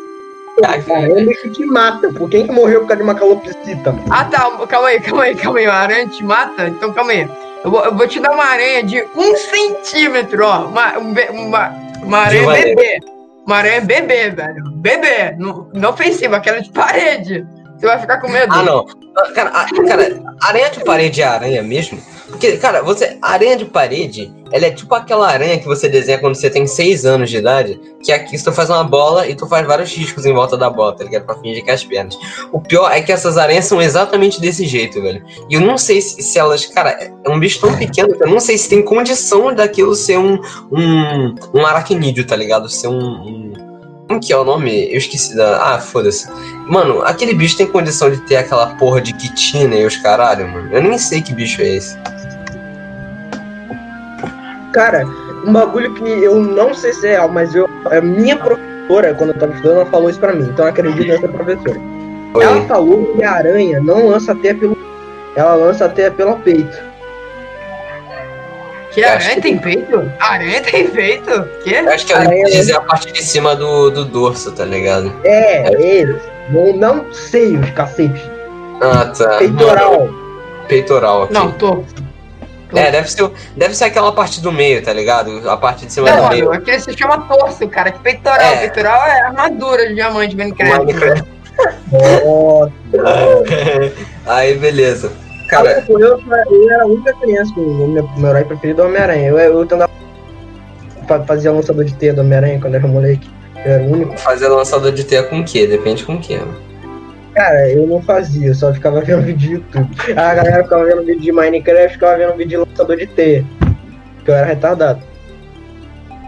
S5: Caramba, que te mata, pô. Quem que morreu por causa de uma calopsita, mano?
S2: Ah tá, calma aí, calma aí, calma aí. A aranha te mata? Então calma aí. Eu vou, eu vou te dar uma aranha de um centímetro, ó. Uma, um uma, uma aranha
S1: Giovanni.
S2: bebê. Uma aranha bebê, velho. Bebê. Não, não ofensiva, aquela de parede. Você vai ficar com medo?
S1: Ah, não. Ah, Cara, a- cara, aranha de parede é aranha mesmo? Porque, cara, você. Aranha de parede, ela é tipo aquela aranha que você desenha quando você tem 6 anos de idade. Que aqui tu faz uma bola e tu faz vários riscos em volta da bola, tá ligado? Pra fingir que é as pernas. O pior é que essas aranhas são exatamente desse jeito, velho. E eu não sei se, se elas. Cara, é um bicho tão pequeno que eu não sei se tem condição daquilo ser um. Um, um aracnídeo, tá ligado? Ser um. um como que é o nome? Eu esqueci da. Ah, foda-se. Mano, aquele bicho tem condição de ter aquela porra de quitina e os caralho, mano. Eu nem sei que bicho é esse.
S5: Cara, um bagulho que eu não sei se é real, mas eu, a minha professora, quando eu tava estudando, ela falou isso pra mim. Então eu acredito nessa professora.
S1: Oi.
S5: Ela falou que a aranha não lança até pelo. Ela lança até pelo peito.
S2: Que aranha
S1: que-
S2: tem peito? Aranha tem peito? Que?
S1: Eu acho que
S5: Aranha,
S1: quis dizer a parte de cima do, do dorso, tá ligado?
S5: É, esse. Não, não sei os cacetes.
S1: Ah, tá. Mano,
S5: Peitoral.
S1: peitoral aqui.
S2: Não, tô.
S1: É, deve ser, deve ser aquela parte do meio, tá ligado? A parte de cima
S2: Não,
S1: do meio.
S2: mano, aquele se chama torso, cara. Que peitoral.
S1: É.
S2: Peitoral é armadura de diamante Minecraft.
S1: Minecraft.
S5: Nossa.
S1: Aí, beleza. Cara,
S5: eu, eu, eu era a única criança com o meu, meu herói preferido é o Homem-Aranha. Eu, eu tentava fa- fazer lançador de teia do Homem-Aranha quando eu era moleque. Eu era o único.
S1: fazer lançador de teia com o quê? Depende com o quê.
S5: Cara, eu não fazia, eu só ficava vendo vídeo de YouTube. A galera ficava vendo vídeo de Minecraft, ficava vendo vídeo de lançador de teia. Porque eu era retardado.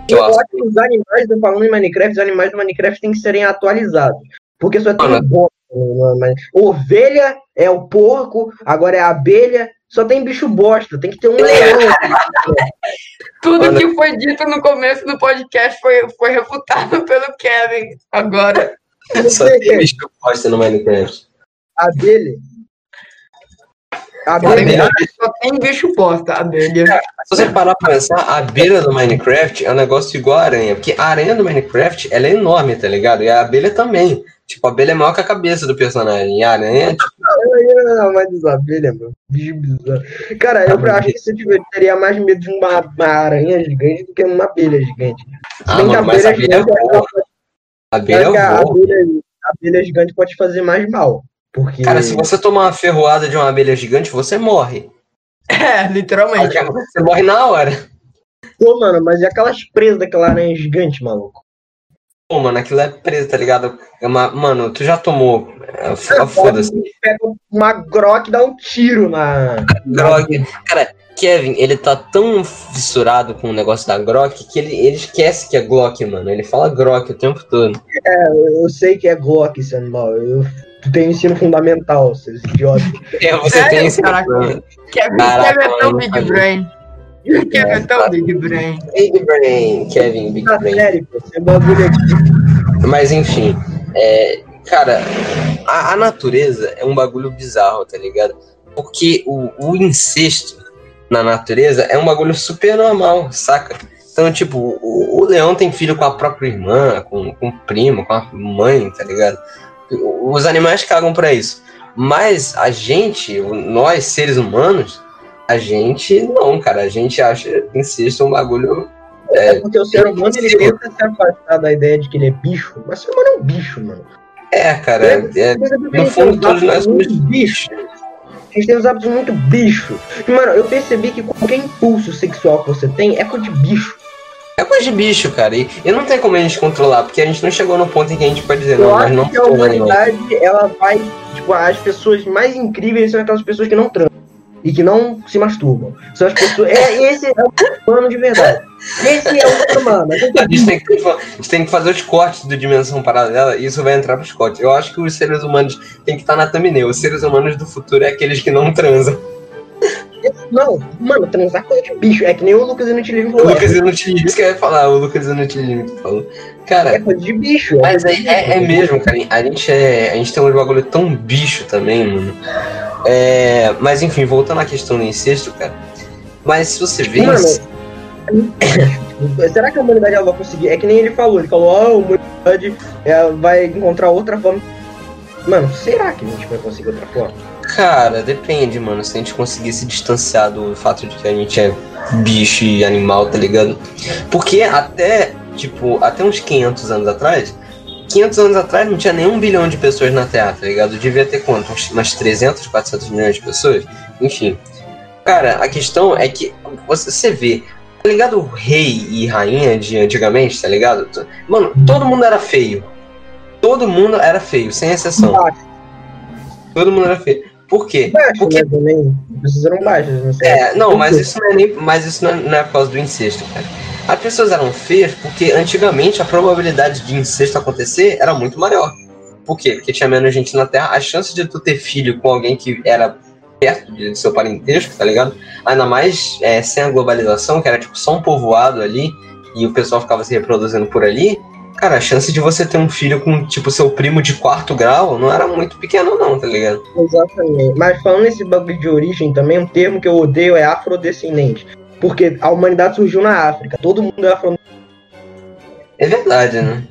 S5: Eu
S1: Eu acho
S5: que os animais, falando em Minecraft, os animais do Minecraft têm que serem atualizados. Porque só tem
S1: Mano.
S5: bosta. Minecraft. Ovelha é o porco, agora é a abelha. Só tem bicho bosta, tem que ter um leão.
S2: Tudo
S1: Mano.
S2: que foi dito no começo do podcast foi, foi refutado pelo Kevin agora.
S1: Só tem bicho que gosta no Minecraft.
S5: Abelha. Abelha.
S2: bicho- Só tem bicho bosta, abelha.
S1: Se você parar pra pensar, a abelha do Minecraft é um negócio igual a aranha. Porque a aranha do Minecraft, ela é enorme, tá ligado? E a abelha também. Tipo, a abelha é maior que a cabeça do personagem. E a aranha, tipo,
S5: Não, mas das abelhas, mano. Bicho bizarro. Cara, eu acho que se eu tiver, teria mais medo de uma, uma aranha gigante do que uma abelha gigante.
S1: Ah, mano, mas a abelha é
S5: gigante,
S1: boa. A abelha é
S5: a abelha, a abelha gigante pode te fazer mais mal. Porque.
S1: Cara, se você tomar uma ferroada de uma abelha gigante, você morre.
S2: É, literalmente.
S1: Você morre na hora.
S5: Pô, mano, mas e aquelas presas daquela aranha gigante, maluco?
S1: Pô, mano, aquilo é preso, tá ligado? É uma- Mano, tu já tomou. é, f- Foda-se.
S5: Pega uma grok e dá um tiro na.
S1: Grog. Cara, Kevin, ele tá tão fissurado com o negócio da Grok que ele, ele esquece que é Glock, mano. Ele fala Grok o tempo todo.
S5: Eu sei que é Glock esse animal. Eu tenho ensino fundamental, seus idiotas.
S1: É, você
S2: Sério?
S1: tem.
S2: Caraca. Kevin, Kevin é tão
S1: mano,
S2: Big. Brain. Kevin é tão Big Brain.
S1: Big Brain, Kevin, Big
S5: Tá
S1: Brain.
S5: sério, pô, esse bagulho aqui.
S1: Mas enfim, é, cara, a, a natureza é um bagulho bizarro, tá ligado? Porque o, o incesto na natureza é um bagulho super normal, saca? Então, tipo, o, o leão tem filho com a própria irmã, com, com o primo, com a mãe, tá ligado? Os animais cagam pra isso. Mas a gente, nós seres humanos, a gente não, cara. A gente acha incesto um bagulho.
S5: É porque o ser humano ele tenta se afastar da ideia de que ele é bicho, mas o ser humano é um bicho, mano.
S1: É, cara. É, no fundo, todos nós somos
S5: bichos. A gente tem uns hábitos muito bicho. E, mano, eu percebi que qualquer impulso sexual que você tem é coisa de bicho.
S1: É coisa de bicho, cara. E, e não tem como a gente controlar, porque a gente não chegou no ponto em que a gente pode dizer,
S5: Eu
S1: não,
S5: acho
S1: não
S5: que a humanidade, ela vai. Tipo, as pessoas mais incríveis são aquelas pessoas que não transam e que não se masturbam. São as pessoas. É, esse é o ser humano de verdade. Esse é o ser humano. A gente
S1: tem que, a gente tem que fazer os cortes do Dimensão Paralela e isso vai entrar pros cortes. Eu acho que os seres humanos tem que estar na thumbnail. Os seres humanos do futuro é aqueles que não transam.
S5: Não, mano, transar é coisa de bicho. É que nem o Lucas Inutilismo
S1: O
S5: falou.
S1: Lucas Inutilismo, isso que eu ia falar, o Lucas Inutilismo que falou. Cara,
S5: É coisa de bicho.
S1: Mas é, é, é mesmo, cara. A gente, é, a gente tem um bagulho tão bicho também, mano. É, mas enfim, voltando à questão do incesto, cara. Mas se você vê.
S5: Mano,
S1: isso-
S5: Será que a humanidade ela vai conseguir? É que nem ele falou, ele falou, ah, a humanidade ela vai encontrar outra forma. Mano, será que a gente vai conseguir outra forma?
S1: Cara, depende, mano. Se a gente conseguir se distanciar do fato de que a gente é bicho e animal, tá ligado? Porque até, tipo, até uns 500 anos atrás. 500 anos atrás não tinha nenhum bilhão de pessoas na Terra, tá ligado? Devia ter quanto? Umas 300, 400 milhões de pessoas? Enfim. Cara, a questão é que você, você vê, tá ligado? O rei e rainha de antigamente, tá ligado? Mano, todo mundo era feio. Todo mundo era feio, sem exceção. Todo mundo era feio. Por quê?
S5: Baixo,
S1: Porque
S5: né, também. Vocês eram baixos, não sei.
S1: é, não, mas isso não é nem, mas isso não é, não é por causa do incesto, cara. As pessoas eram feias porque antigamente a probabilidade de incesto acontecer era muito maior. Por quê? Porque tinha menos gente na Terra. A chance de tu ter filho com alguém que era perto de seu parentesco, tá ligado? Ainda mais é, sem a globalização, que era tipo só um povoado ali e o pessoal ficava se reproduzindo por ali. Cara, a chance de você ter um filho com, tipo, seu primo de quarto grau não era muito pequeno, não, tá ligado?
S5: Exatamente. Mas falando nesse bagulho de origem também, um termo que eu odeio é afrodescendente. Porque a humanidade surgiu na África. Todo mundo é afrodescendente.
S1: É verdade, né?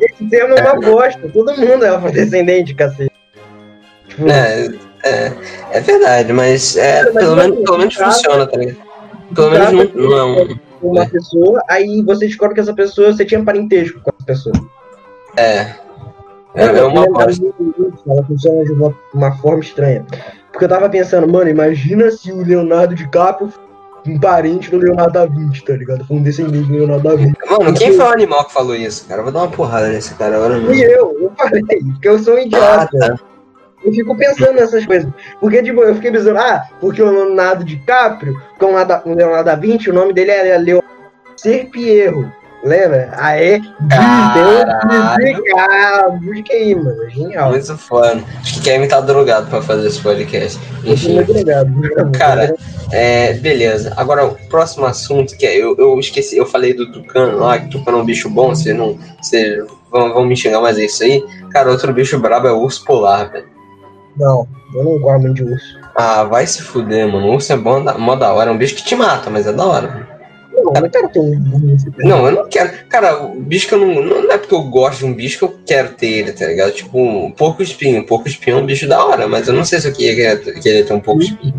S5: Esse termo é uma bosta. Todo mundo é afrodescendente, cacete. Tipo,
S1: É, é, é verdade, mas é,
S5: Mas
S1: pelo,
S5: não,
S1: menos, pelo menos funciona, tá ligado? Pelo menos não, não é um.
S5: Uma
S1: É.
S5: pessoa, aí você descobre que essa pessoa, você tinha parentesco com essa pessoa.
S1: É. É, é uma bosta.
S5: Ela funciona de uma, uma forma estranha. Porque eu tava pensando, mano, imagina se o Leonardo DiCaprio um parente do Leonardo da Vinci, tá ligado? Foi um descendente do Leonardo da Vinci.
S1: Mano, quem foi o animal que falou isso, cara? Eu vou dar uma porrada nesse cara agora
S5: E eu, eu falei, porque eu sou um
S1: Ah,
S5: idiota.
S1: tá.
S5: Eu fico pensando nessas coisas. Porque, tipo, eu fiquei pensando, ah, porque o Leonardo DiCaprio, com o Leonardo o Leonardo da Vinci, o nome dele é Leonardo Serpierro. Lembra? Disney, ah, busca aí, mano. Genial.
S1: Muito foda. Acho que Kevin tá drogado pra fazer esse podcast. Enfim.
S5: muito obrigado.
S1: Cara, É, beleza. Agora, o próximo assunto, que é, eu, eu esqueci, eu falei do tucano lá, que tucano é um bicho bom, você não. Você, vão, vão me xingar, mas é isso aí. Cara, outro bicho brabo é o urso polar, velho.
S5: Não, eu não gosto muito de urso.
S1: Ah, vai se fuder, mano. O urso é bom, da- mó da hora. É um bicho que te mata, mas é da hora.
S5: Não, eu não quero ter um urso.
S1: Não, eu não quero. Cara, o bicho que eu não. Não é porque eu gosto de um bicho que eu quero ter ele, tá ligado? Tipo, um porco espinho. Um porco espinho é um bicho da hora, mas eu não sei se eu queria, queria ter um porco espinho.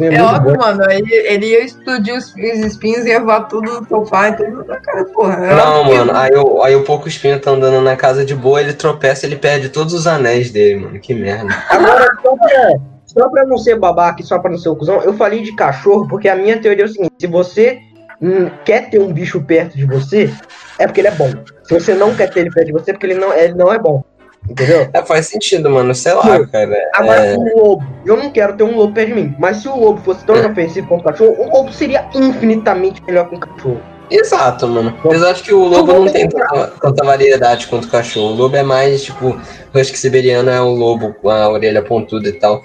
S5: É,
S2: É óbvio,
S5: bom.
S2: mano. Ele, ele ia explodir os, os espinhos e ia voar tudo no sofá e tudo. Cara, porra. é
S1: Não,
S2: que-
S1: mano, aí o, aí o Pouco Espinho tá andando na casa de boa, ele tropeça ele perde todos os anéis dele, mano. Que merda.
S5: Agora, só pra, só pra não ser babaca e só pra não ser o cuzão, eu falei de cachorro porque a minha teoria é o seguinte: se você hum, quer ter um bicho perto de você, é porque ele é bom. Se você não quer ter ele perto de você, é porque ele não, ele não é bom. Entendeu?
S1: É, faz sentido, mano. Sei lá, cara.
S5: Agora,
S1: É,
S5: o lobo, eu não quero ter um lobo perto de mim, mas se o lobo fosse tão inofensivo quanto o cachorro, o lobo seria infinitamente melhor que um cachorro.
S1: Exato, mano. Mas eu acho que o lobo não tem tanta, tanta variedade quanto o cachorro. O lobo é mais, tipo, husky siberiano é o lobo com a orelha pontuda e tal.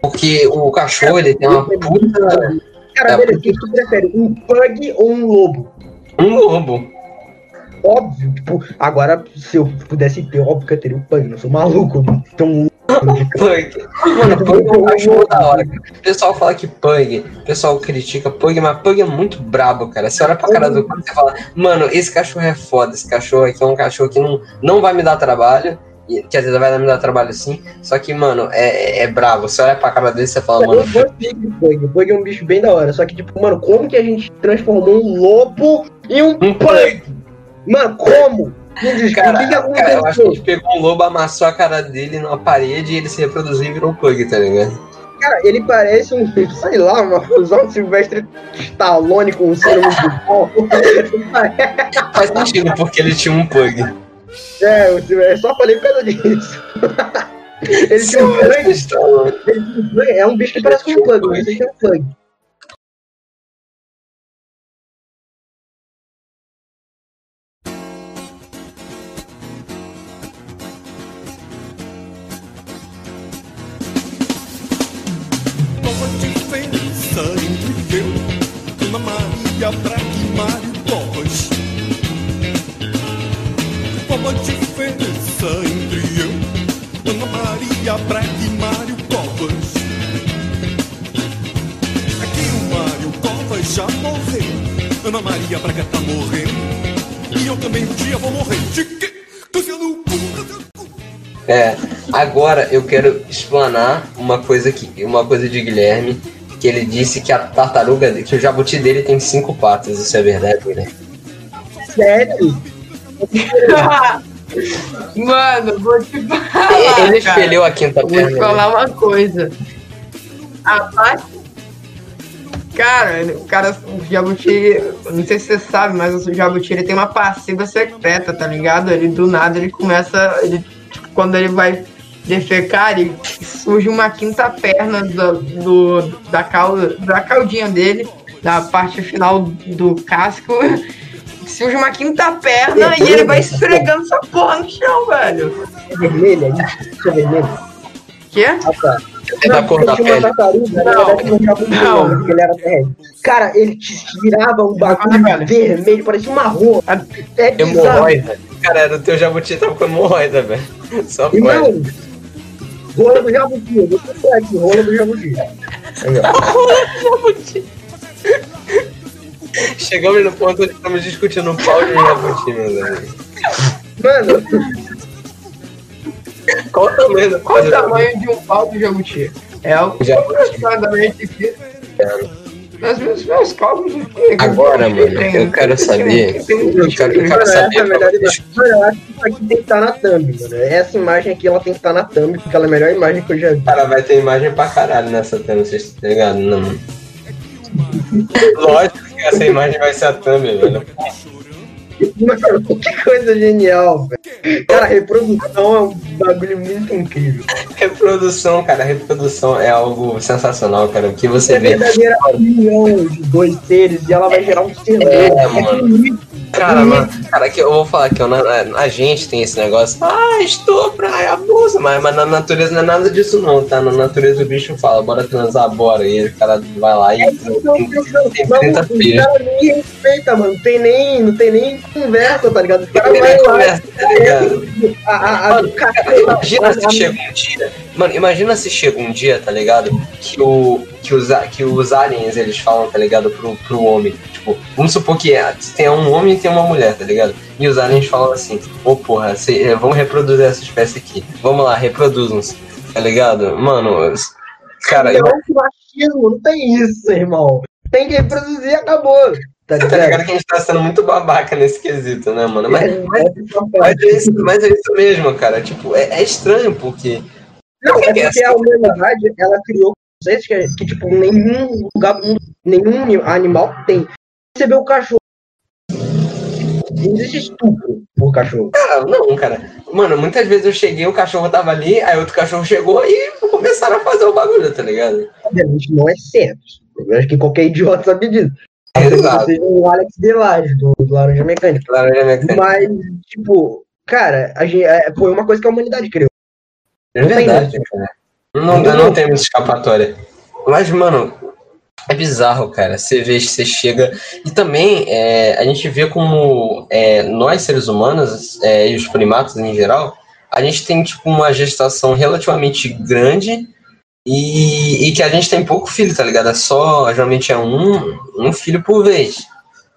S1: Porque o cachorro, ele tem uma puta.
S5: Cara,
S1: É,
S5: beleza, o que tu prefere, um pug ou um lobo?
S1: Um lobo.
S5: Óbvio, tipo, agora, se eu pudesse ter, óbvio que eu teria um pug, eu sou maluco, então
S1: Pug. Mano, pug é um cachorro da hora. O pessoal fala que pug, o pessoal critica pug, mas pug é muito brabo, cara. Você olha pra cara do cara e fala, mano, esse cachorro é foda, esse cachorro aqui é um cachorro que não, não vai me dar trabalho. Quer dizer, vai me dar trabalho sim, só que, mano, é, é bravo. Você olha pra cara dele e você fala, mano,
S5: Eu de Pug. O Pug é um bicho bem da hora. Só que, tipo, mano, como que a gente transformou um lobo em um
S1: um
S5: Pug? Mano, como? Me diz,
S1: Cara,
S5: o que, que
S1: cara, eu acho que a
S5: aconteceu?
S1: gente pegou um lobo, amassou a cara dele numa parede e ele se reproduziu e virou um pug, tá ligado?
S5: Cara, ele parece um, sei lá, uma fusão de Silvestre Stallone com um ser de pó.
S1: Faz sentido, porque ele tinha um pug.
S5: É, eu só falei por causa disso. Ele tinha um Pug. tinha É um bicho que parece com um Pug, mas ele tem um Pug.
S1: Agora eu quero explanar uma coisa que, uma coisa de Guilherme, que ele disse que a tartaruga, que o jabuti dele tem cinco patas. Isso é verdade, Guilherme?
S5: Sério?
S2: Mano, vou te falar.
S1: Ele
S2: cara.
S1: espelhou a quinta
S2: Vou te
S1: perna. né?
S2: falar uma coisa. A parte. Cara, o cara, o Jabuti, não sei se você sabe, mas o Jabuti ele tem uma passiva secreta, tá ligado? Ele do nada ele começa. Ele, tipo, quando ele vai defecar, ele surge uma quinta perna do, do- da, cauda, da caudinha dele, da parte final do casco. Surge uma quinta perna e ele vai esfregando essa porra no chão, velho.
S5: É vermelha? Isso é vermelho?
S2: Quê?
S5: Ah, tá.
S1: É da cor da pele.
S5: tartaruga, na
S2: Não.
S5: verdade não porque ele era terrestre. Cara, ele te tirava um bagulho
S2: Ah,
S5: vermelho, parecia uma rua. É bizarro.
S1: Hemorroida. Cara, era o teu jabuti tava com hemorroida, velho. Só
S5: E
S1: pode.
S5: não, rola do jabuti, eu aqui, rola do jabuti. Aí, ó.
S1: Chegamos no ponto onde estamos discutindo o pau de jabuti, meus amigos.
S5: Mano,
S1: Qual o tamanho do
S2: Qual o tamanho de um pau do jabuti? É o
S1: Jabuti.
S2: aproximadamente aqui. Mas meus, meus cálculos aqui.
S1: Agora, mano, eu quero saber. Eu quero, eu quero
S5: é
S1: saber.
S5: Mano, eu acho que isso aqui tem que estar na thumb, mano. Essa imagem aqui, ela tem que estar na thumb, porque ela é a melhor imagem que eu já vi.
S1: Cara, vai ter imagem pra caralho nessa tela, vocês estão ligados? Não. Lógico que essa imagem vai ser a thumb, velho.
S5: Mano, que coisa genial, velho. Cara, reprodução é um bagulho muito incrível.
S1: Reprodução, cara, reprodução é algo sensacional, cara. O que você
S5: É
S1: vê.
S5: verdadeira união de dois seres e ela vai gerar um ser
S1: É,
S5: novo.
S1: mano.
S5: bonito.
S1: Cara, mano, cara, que eu vou falar que eu, na- na- a gente tem esse negócio. Ah, estupra, ai, abusa, mas, mas na natureza não é nada disso, não, tá? Na natureza o bicho fala, bora transar, bora. E o cara vai lá e.
S5: Então, pensando,
S1: Tem
S5: mano,
S1: 30
S5: os
S1: filhos.
S5: caras nem respeita, mano. Não tem nem, não tem nem conversa, tá ligado? Os caras
S1: conversa, tá ligado?
S5: A, a, a,
S1: Mano, cara, imagina se chega um dia. Mano, imagina se chega um dia, tá ligado? Que, o, que, os, que os aliens eles falam, tá ligado? Pro, pro homem. Tipo, vamos supor que é, tem um homem e tem uma mulher, tá ligado? E os aliens falam assim: Ô porra, cê- é, vamos reproduzir essa espécie aqui. Vamos lá, reproduzam-se, tá ligado? Mano, cara, eu,
S5: Não que o machismo, não tem isso, irmão. Tem que reproduzir e acabou. Tá
S1: Tá
S5: ligado?
S1: que a gente tá sendo muito babaca nesse quesito, né, mano? Mas, mas,
S5: é a
S1: mas
S5: parte.
S1: é, isso, mas é isso mesmo, cara. Tipo, é, é estranho, porque.
S5: Não, é
S1: que
S5: porque a humanidade, ela criou conceitos que, que, tipo, nenhum lugar nenhum ani- animal tem. Você vê o cachorro. Não existe estupro por cachorro.
S1: Cara, não, cara. Mano, muitas vezes eu cheguei, o cachorro tava ali, aí outro cachorro chegou e começaram a fazer o bagulho, tá ligado?
S5: Obviamente não é certo. Eu acho que qualquer idiota sabe disso.
S1: Exato.
S5: O Alex Delage, do, do Laranja Mecânica.
S1: Laranja mecânica.
S5: Mas, tipo, cara, a gente, é, foi uma coisa que a humanidade criou.
S1: É
S5: não tem
S1: verdade, cara. Não,
S5: Não.
S1: não temos escapatória. Mas, mano, é bizarro, cara. Você vê, você chega. E também é, a gente vê como é, nós, seres humanos, é, e os primatas em geral, a gente tem tipo uma gestação relativamente grande e, e que a gente tem pouco filho, tá ligado? É só, geralmente é um, um filho por vez.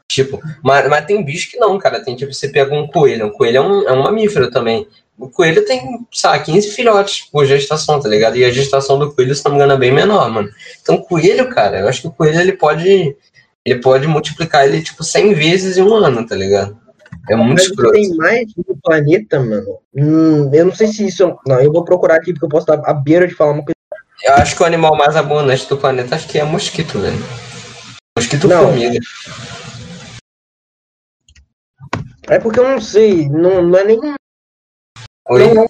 S1: Tipo, mas, mas tem bicho que não, cara. Tem tipo, você pega um coelho. Um coelho é um, é um mamífero também. O coelho tem, sabe, 15 filhotes por gestação, tá ligado? E a gestação do coelho, se não me engano, é bem menor, mano. Então, coelho, cara, eu acho que o coelho ele pode. Ele pode multiplicar ele, tipo, 100 vezes em um ano, tá ligado? É muito escroto.
S5: tem mais no planeta, mano. Hum, eu não sei se isso. Não, eu vou procurar aqui porque eu posso estar à beira de falar uma coisa.
S1: Eu acho que o animal mais abundante do planeta acho que é mosquito, velho. Mosquito
S5: Não.
S1: formiga.
S5: É porque eu não sei. Não, não é nem.
S1: Oi?
S5: Não.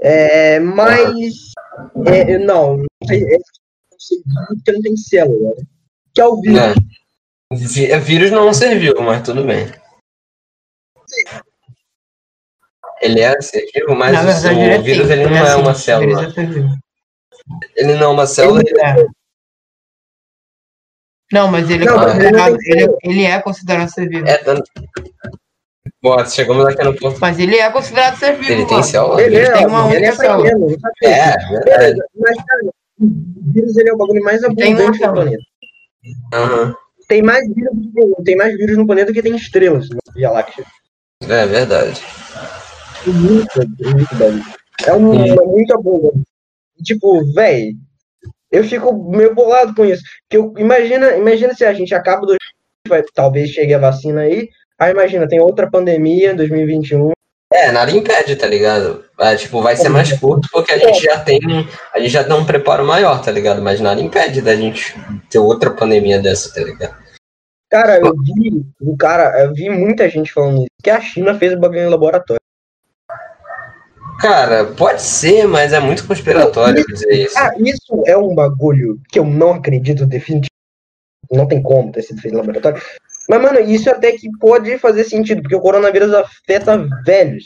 S5: É, mas. É, não, não sei. É, porque não tem célula. né? Que é o vírus.
S1: É. É, Vírus não serviu, mas tudo bem. Ele é ser vivo, mas
S2: Na
S1: o,
S2: verdade, ele é
S1: o vírus
S2: assim,
S1: ele não é,
S2: assim,
S1: uma célula.
S2: ele é vivo.
S1: Ele não é uma célula.
S5: Ele-
S2: É. Não, mas ele, é
S5: Não,
S1: mas
S5: ele não
S2: considerado, ele, ele é considerado ser vivo.
S1: É tanto. Bom, chegamos aqui no ponto.
S2: Mas ele é considerado ser vivo.
S1: Ele tem célula?
S5: Ele,
S2: Ele
S5: é,
S2: tem uma
S5: ele é
S2: única célula.
S1: É, verdade.
S5: Beleza, mas, cara, o vírus ele é o bagulho mais abundante do
S2: célula.
S5: planeta.
S1: Aham.
S5: Tem mais, vírus, tem mais vírus no planeta do que tem estrelas na Via Láctea.
S1: É verdade.
S5: Muito, muito bagulho. É um,
S1: Sim.
S5: é muito boa. Tipo, véi, eu fico meio bolado com isso. Que eu, imagina, imagina se a gente acaba do. Vai, talvez chegue a vacina aí. Aí imagina, tem outra pandemia em 2021.
S1: É, nada impede, tá ligado? É, tipo, vai ser mais curto porque a gente já tem. A gente já tem um preparo maior, tá ligado? Mas nada impede da gente ter outra pandemia dessa, tá ligado?
S5: Cara, eu vi o cara, eu vi muita gente falando isso, que a China fez o bagulho em laboratório.
S1: Cara, pode ser, mas é muito conspiratório dizer isso.
S5: Ah, isso é um bagulho que eu não acredito definitivamente. Não tem como ter sido feito em laboratório. Mas, mano, isso até que pode fazer sentido, porque o coronavírus afeta velhos.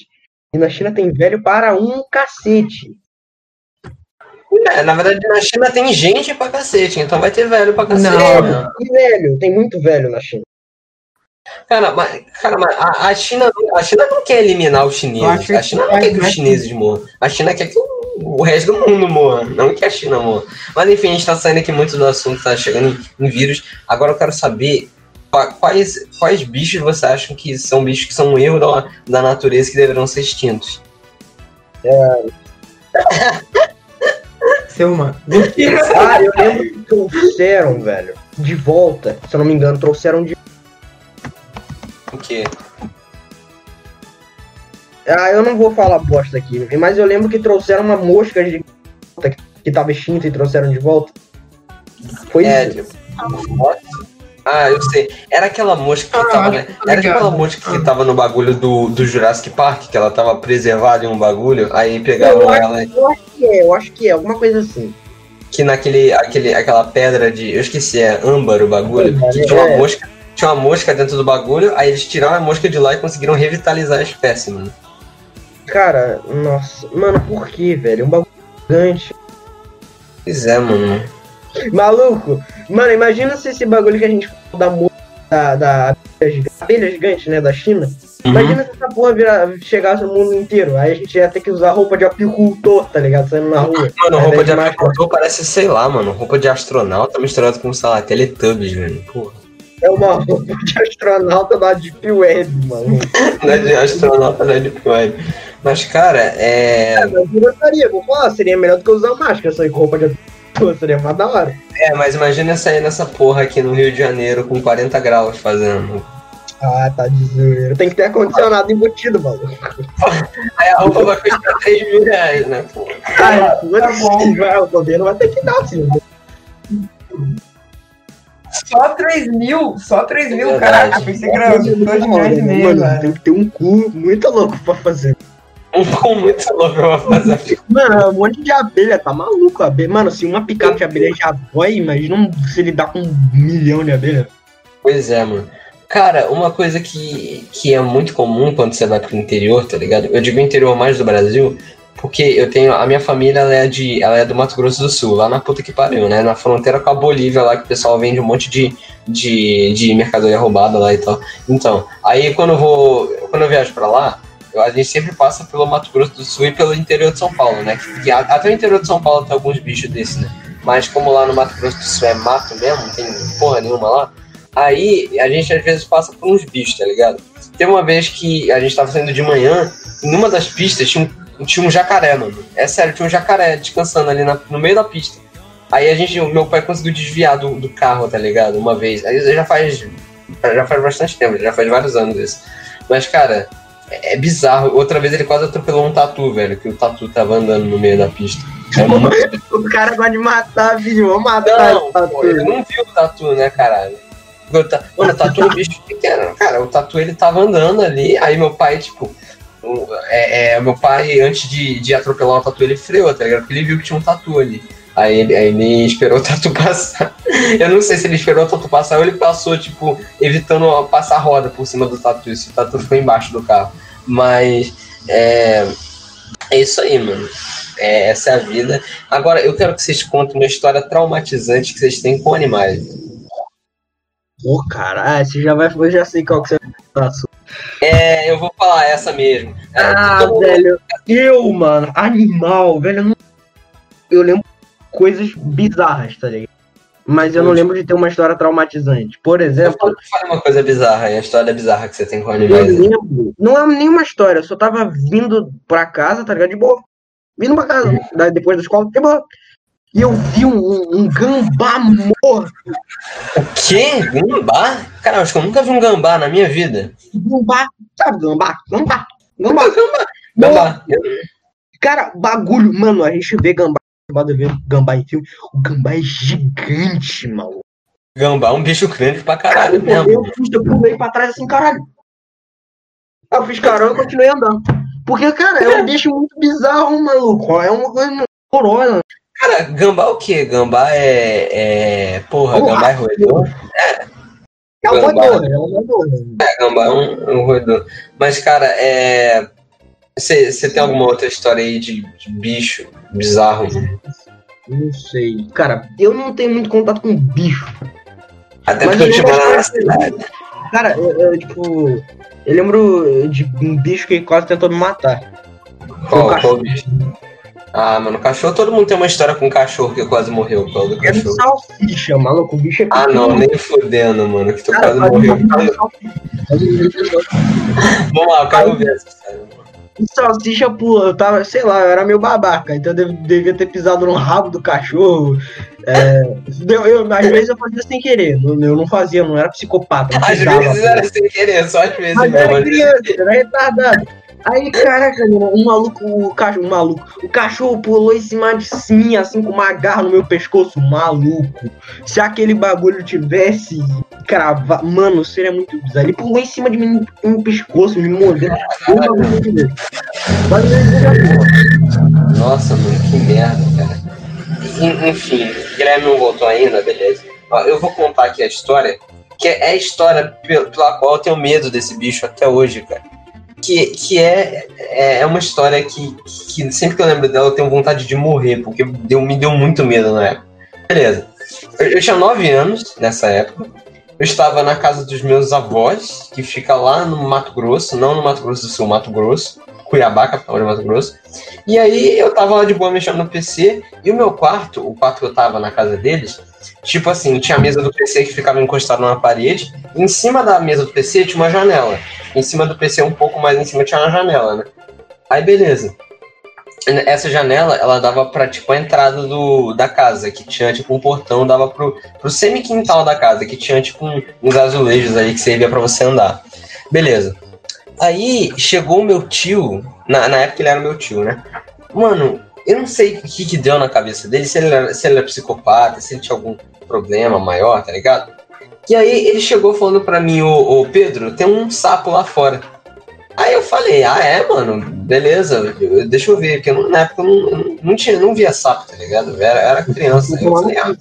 S5: E na China tem velho para um cacete.
S1: É, na verdade, na China tem gente pra cacete, então vai ter velho pra cacete.
S2: Não.
S1: né?
S5: Velho, tem muito velho na China.
S1: Cara, mas, cara, mas a, a China, a China não quer eliminar os chineses. A China não
S2: que
S1: quer que os
S2: faz
S1: chineses morram. A China quer que o, o resto do mundo morra, não que a China morra. Mas enfim, a gente tá saindo aqui muito do assunto, tá chegando em, em vírus. Agora eu quero saber qua- quais, quais bichos você acham que são bichos que são um erro da, da natureza que deverão ser extintos.
S2: Seu mano.
S5: Ah, eu lembro que trouxeram, velho, de volta, se eu não me engano, trouxeram de.
S1: O quê?
S5: Ah, eu não vou falar bosta aqui, mas eu lembro que trouxeram uma mosca de volta que tava extinta e trouxeram de volta. Foi
S1: É,
S5: isso.
S1: tipo, Ah, eu sei. Era aquela mosca que
S2: Ah,
S1: tava,
S2: acho
S1: né? Era
S2: ligado.
S1: aquela mosca que tava no bagulho do, do Jurassic Park, que ela tava preservada em um bagulho, aí pegavam
S5: Eu acho-
S1: ela
S5: Eu acho que é, eu acho que é, alguma coisa assim.
S1: que naquele aquele, aquela pedra de. Eu esqueci, é âmbar o bagulho.
S5: Âmbar,
S1: Que tinha uma
S5: é.
S1: mosca. Tinha uma mosca dentro do bagulho, aí eles tiraram a mosca de lá e conseguiram revitalizar a espécie, mano.
S5: Cara, nossa, mano, por que, velho? Um bagulho gigante.
S1: Pois é, mano.
S5: Maluco, mano, imagina se esse bagulho que a gente falou da mosca, da, da abelha gigante, né, da China.
S1: Uhum.
S5: Imagina se essa porra virar, chegasse no mundo inteiro. Aí a gente ia ter que usar roupa de apicultor, tá ligado? Saindo na rua.
S1: Mano, roupa de apicultor parece, sei lá, mano. Roupa de astronauta misturado com, sei lá, Teletubbies, velho. Porra.
S5: É uma roupa de astronauta da Deep Web, mano.
S1: Não é de astronauta, não é de Web. Mas, cara, é.
S5: Mas eu gostaria, vou falar, seria melhor do que usar máscara, com roupa de Pô, seria mais da hora.
S1: É, mas imagina sair nessa porra aqui no Rio de Janeiro com 40 graus fazendo.
S5: Ah, tá de zoeira. Tem que ter ar-condicionado embutido, maluco.
S1: Aí a roupa vai custar 3 mil reais, né?
S5: Ah, foda-se, vai, o governo vai ter que dar, filho.
S2: Só 3 mil, só 3 mil,
S1: É
S2: caraca.
S1: verdade.
S2: Pensei que era 2 milhões e meio,
S5: Mano, tem que ter um cu muito louco pra fazer.
S1: Um com muito louco pra fazer.
S5: Mano, é um monte de abelha, tá maluco? Abelha. Mano, se uma picape de abelha já dói, imagina se ele dá com um milhão de abelha.
S1: Pois é, mano. Cara, uma coisa que, que é muito comum quando você vai pro interior, tá ligado? Eu digo interior mais do Brasil, porque eu tenho. A minha família ela é, de, ela é do Mato Grosso do Sul, lá na puta que pariu, né? Na fronteira com a Bolívia, lá que o pessoal vende um monte de, de, de mercadoria roubada lá e tal. Então, aí quando eu vou. Quando eu viajo pra lá, a gente sempre passa pelo Mato Grosso do Sul e pelo interior de São Paulo, né? Que, até o interior de São Paulo tem alguns bichos desses, né? Mas como lá no Mato Grosso do Sul é mato mesmo, não tem porra nenhuma lá. Aí a gente às vezes passa por uns bichos, tá ligado? Teve uma vez que a gente tava saindo de manhã, e numa das pistas tinha um, tinha um jacaré, mano. É sério, tinha um jacaré descansando ali na- no meio da pista. Aí a gente, o meu pai conseguiu desviar do, do carro, tá ligado? Uma vez. Aí já faz. Já faz bastante tempo, já faz vários anos isso. Mas, cara, é, é bizarro. Outra vez ele quase atropelou um tatu, velho, que o tatu tava andando no meio da pista. É muito
S5: O cara gosta de matar, filho. Vou matar
S1: não, pô, ele não viu o tatu, né, caralho? Mano, o tatu é um bicho pequeno. Cara, o tatu ele tava andando ali, aí meu pai, tipo. É, é, meu pai, antes de, de atropelar o tatu, ele freou, tá ligado? Porque ele viu que tinha um tatu ali. Aí ele, aí ele esperou o tatu passar. Eu não sei se ele esperou o tatu passar ou ele passou, tipo, evitando passar a roda por cima do tatu. Isso, o tatu ficou embaixo do carro. Mas. É, é isso aí, mano. É, essa é a vida. Agora, eu quero que vocês contem uma história traumatizante que vocês têm com animais.
S5: Pô, cara, ah, você já vai. Eu já sei qual que você falar.
S1: É, eu vou falar essa mesmo. É,
S5: Ah,
S1: mundo-
S5: velho. Eu, mano, animal, velho. Eu, não... eu lembro coisas bizarras, tá ligado? Mas eu não lembro de ter uma história traumatizante. Por
S1: Eu
S5: exemplo,
S1: fala uma coisa bizarra aí, a história bizarra que você tem com
S5: eu
S1: animais.
S5: lembro. Não é nenhuma história, eu só tava vindo pra casa, tá ligado? De boa. Vindo pra casa, daí depois da escola, de boa. E eu vi um, um, um gambá morto.
S1: O quê? Gambá? Cara, eu acho que eu nunca vi um gambá na minha vida.
S5: Gambá, sabe, gambá? Gambá. Gambá.
S1: Gambá.
S5: Cara, bagulho, mano, a gente vê gambá, gambá em filme. O gambá é gigante, maluco.
S1: Gambá é um bicho grande pra
S5: Cara,
S1: caralho
S5: eu,
S1: mesmo.
S5: eu, fiz, eu pulei pra trás assim, caralho. Eu fiz caramba e continuei andando. Porque, cara, é um bicho muito bizarro, maluco. É uma coisa horrorosa.
S1: Cara, gambá o quê? Gambá é. é... Porra,
S5: Porra.
S1: gambá é roedor?
S5: É um
S1: Gambá.
S5: roedor, é um roedor.
S1: É, gambá é um, é um roedor. Mas, cara, é. Você tem alguma outra história aí de, de bicho bizarro?
S5: Não sei. Cara, eu não tenho muito contato com bicho.
S1: Até porque eu te moro na
S5: da
S1: cidade.
S5: Cara, eu, eu, tipo. Eu lembro de um bicho que quase tentou me matar.
S1: Qual,
S5: Um
S1: qual bicho? Ah, mano, cachorro, todo mundo tem uma história com um cachorro que quase morreu por causa do
S5: Era um
S1: cachorro.
S5: salsicha, maluco. O bicho é
S1: Ah, não, nem fudendo, mano, que tu
S5: Cara,
S1: quase morreu. Vamos lá, eu quero ver essa história.
S5: O salsicha pula, eu tava, sei lá, eu era meio babaca, então eu dev- devia ter pisado no rabo do cachorro. É, deu- eu, às vezes eu fazia sem querer, eu, eu não fazia, eu não era psicopata. não
S1: Às vezes era sem querer, só às vezes
S5: Mas
S1: mesmo.
S5: era criança, era retardado. Aí, caraca, mano, um maluco, o cachorro, um maluco, o cachorro pulou em cima de mim, assim, com uma garra no meu pescoço, maluco. Se aquele bagulho tivesse cravado, mano, seria muito bizarro. Ele pulou em cima de mim, no meu pescoço, me mordendo. Um
S1: Nossa, mano, que merda, cara. En- Enfim, Guilherme não voltou ainda, beleza. Ó, eu vou contar aqui a história, que é a história pel- pela qual eu tenho medo desse bicho até hoje, cara. Que, que é, é é uma história que, que sempre que eu lembro dela eu tenho vontade de morrer, porque deu, me deu muito medo na época. Beleza. Eu, eu tinha nove anos nessa época. Eu estava na casa dos meus avós, que fica lá no Mato Grosso, não no Mato Grosso do Sul, Mato Grosso, Cuiabá, capital de Mato Grosso. E aí eu tava lá de boa mexendo no PC, e o meu quarto, o quarto que eu tava na casa deles, tipo assim, tinha a mesa do PC que ficava encostada numa parede, e em cima da mesa do PC tinha uma janela. Em cima do PC, um pouco mais em cima, tinha uma janela, né? Aí beleza. essa janela, ela dava pra, tipo, a entrada do, da casa, que tinha, tipo, um portão, dava pro, pro semi-quintal da casa, que tinha, tipo, uns azulejos ali que servia pra você andar. Beleza. Aí, chegou o meu tio, na, na época ele era meu tio, né? Mano, eu não sei o que que deu na cabeça dele, se ele, era, se ele era psicopata, se ele tinha algum problema maior, tá ligado? E aí, ele chegou falando pra mim, ô, ô Pedro, tem um sapo lá fora. Aí eu falei, ah é, mano, beleza, eu- deixa eu ver, porque eu na época eu não, eu não, não tinha, não via sapo, tá ligado? Eu era, era criança. Aí eu falei, ah,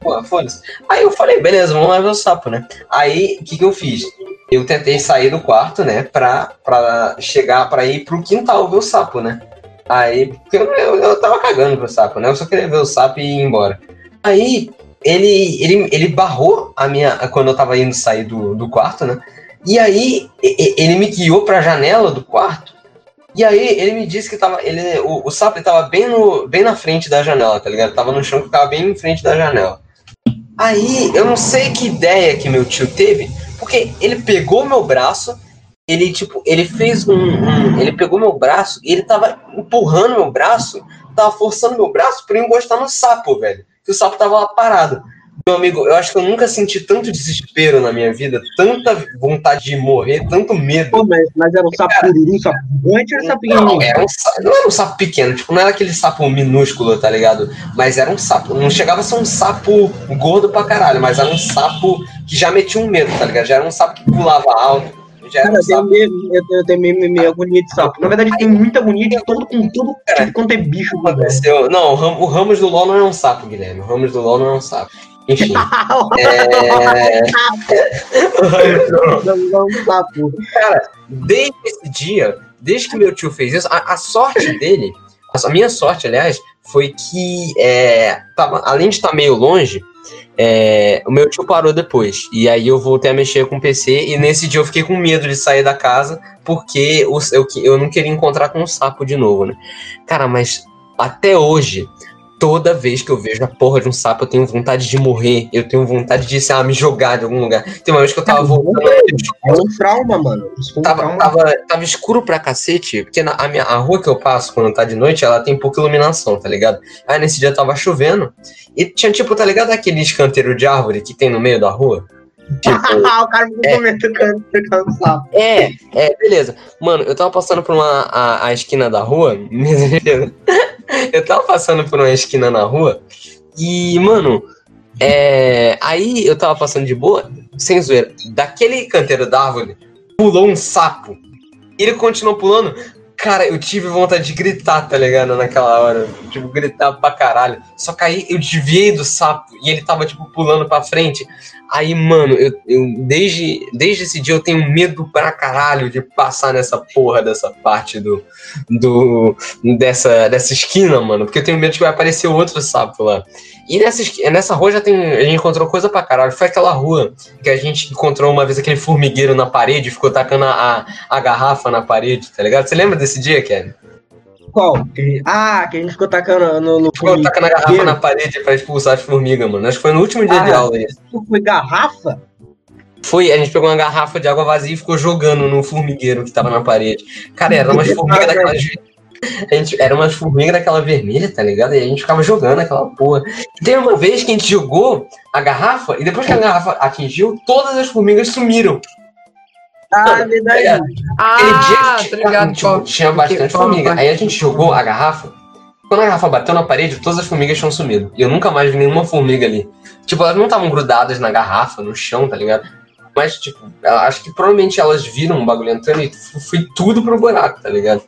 S1: pô, foda-se. Aí eu falei, beleza, vamos lá ver o sapo, né? Aí, o que que eu fiz? Eu tentei sair do quarto, né, pra, pra chegar, pra ir pro quintal ver o sapo, né? Aí, porque eu, eu, eu tava cagando pro sapo, né? Eu só queria ver o sapo e ir embora. Aí, ele, ele, ele barrou a minha. Quando eu tava indo sair do, do quarto, né? E aí, ele me guiou pra janela do quarto. E aí, ele me disse que tava. Ele, o, o sapo tava bem, no, bem na frente da janela, tá ligado? Tava no chão que tava bem em frente da janela. Aí, eu não sei que ideia que meu tio teve, porque ele pegou meu braço, ele, tipo, ele fez um. um- ele pegou meu braço e ele tava empurrando meu braço, tava forçando meu braço pra eu encostar no sapo, velho. Que o sapo tava lá parado. Meu amigo, eu acho que eu nunca senti tanto desespero na minha vida, tanta vontade de morrer, tanto medo.
S5: Pô, mas, mas era um sapo cururu, sapo gigante era sapo
S1: Não,
S5: pequenininho?
S1: era um, não era um sapo pequeno, tipo, não era aquele sapo minúsculo, tá ligado? Mas era um sapo, não chegava a ser um sapo gordo pra caralho, mas era um sapo que já metia um medo, tá ligado? Já era um sapo que pulava alto, já
S5: Cara,
S1: um
S5: eu eu tenho, eu tenho meio, de sapo. Na verdade, tem muita agonia de todo com tudo tipo, quanto é bicho.
S1: Aconteceu. Não, o Ram- o Ramos do LoL não é um sapo, Guilherme. O Ramos do LoL não é um sapo. Enfim. é...
S5: Não, não, um sapo.
S1: desde esse dia, desde que meu tio fez isso, a, a sorte dele, a, a minha sorte, aliás, foi que, é, tava, além de estar meio longe, é, o meu tio parou depois. E aí eu voltei a mexer com o PC. E nesse dia eu fiquei com medo de sair da casa, porque eu, que- eu não queria encontrar com um sapo de novo, né? Cara, mas até hoje. Toda vez que eu vejo a porra de um sapo, eu tenho vontade de morrer. Eu tenho vontade de, sei lá, me jogar de algum lugar. Tem uma vez que eu tava voltando.
S5: É um trauma, mano. Um
S1: Tava,
S5: trauma.
S1: tava, tava escuro pra cacete, porque na, a, minha, a rua que eu passo quando tá de noite, ela tem pouca iluminação, tá ligado? Aí nesse dia tava chovendo, e tinha tipo, tá ligado aquele escanteiro de árvore que tem no meio da rua? Tipo,
S5: Ah, o cara me comentou que eu um sapo.
S1: é, é, beleza. Mano, eu tava passando por uma, a, a esquina da rua, eu tava passando por uma esquina na rua, e, mano, é, aí eu tava passando de boa, sem zoeira, daquele canteiro da árvore, pulou um sapo. Ele continuou pulando. Cara, eu tive vontade de gritar, tá ligado? Naquela hora. Tipo, gritar pra caralho. Só que aí eu desviei do sapo e ele tava, tipo, pulando pra frente. Aí, mano, eu, eu- desde, desde esse dia eu tenho medo pra caralho de passar nessa porra dessa parte do. do dessa, dessa esquina, mano. Porque eu tenho medo de que vai aparecer outro sapo lá. E nessa, nessa rua já tem. A gente encontrou coisa pra caralho. Foi aquela rua que a gente encontrou uma vez aquele formigueiro na parede ficou tacando a, a garrafa na parede, tá ligado? Você lembra desse dia, Kelly?
S5: Qual? Que- Ah, que a gente ficou tacando no. no
S1: Ficou tacando a garrafa na parede pra expulsar as formigas, mano. Acho que foi no último dia
S5: Ah.
S1: de aula isso.
S5: Foi garrafa?
S1: Foi, a gente pegou uma garrafa de água vazia e ficou jogando no formigueiro que tava na parede. Cara, era umas formigas daquelas. A gente, era umas formigas daquela vermelha, tá ligado? E a gente ficava jogando aquela porra. E Tem uma vez que a gente jogou a garrafa e depois que a garrafa atingiu, todas as formigas sumiram.
S5: Ah, verdade.
S1: Aquele dia
S2: Ah, tá ligado.
S1: tipo, tinha bastante formiga. Aí a gente jogou a garrafa. Quando a garrafa bateu na parede, todas as formigas tinham sumido. E eu nunca mais vi nenhuma formiga ali. Tipo, elas não estavam grudadas na garrafa, no chão, tá ligado? Mas, tipo, acho que provavelmente elas viram um bagulho entrando e foi tudo pro buraco, tá ligado?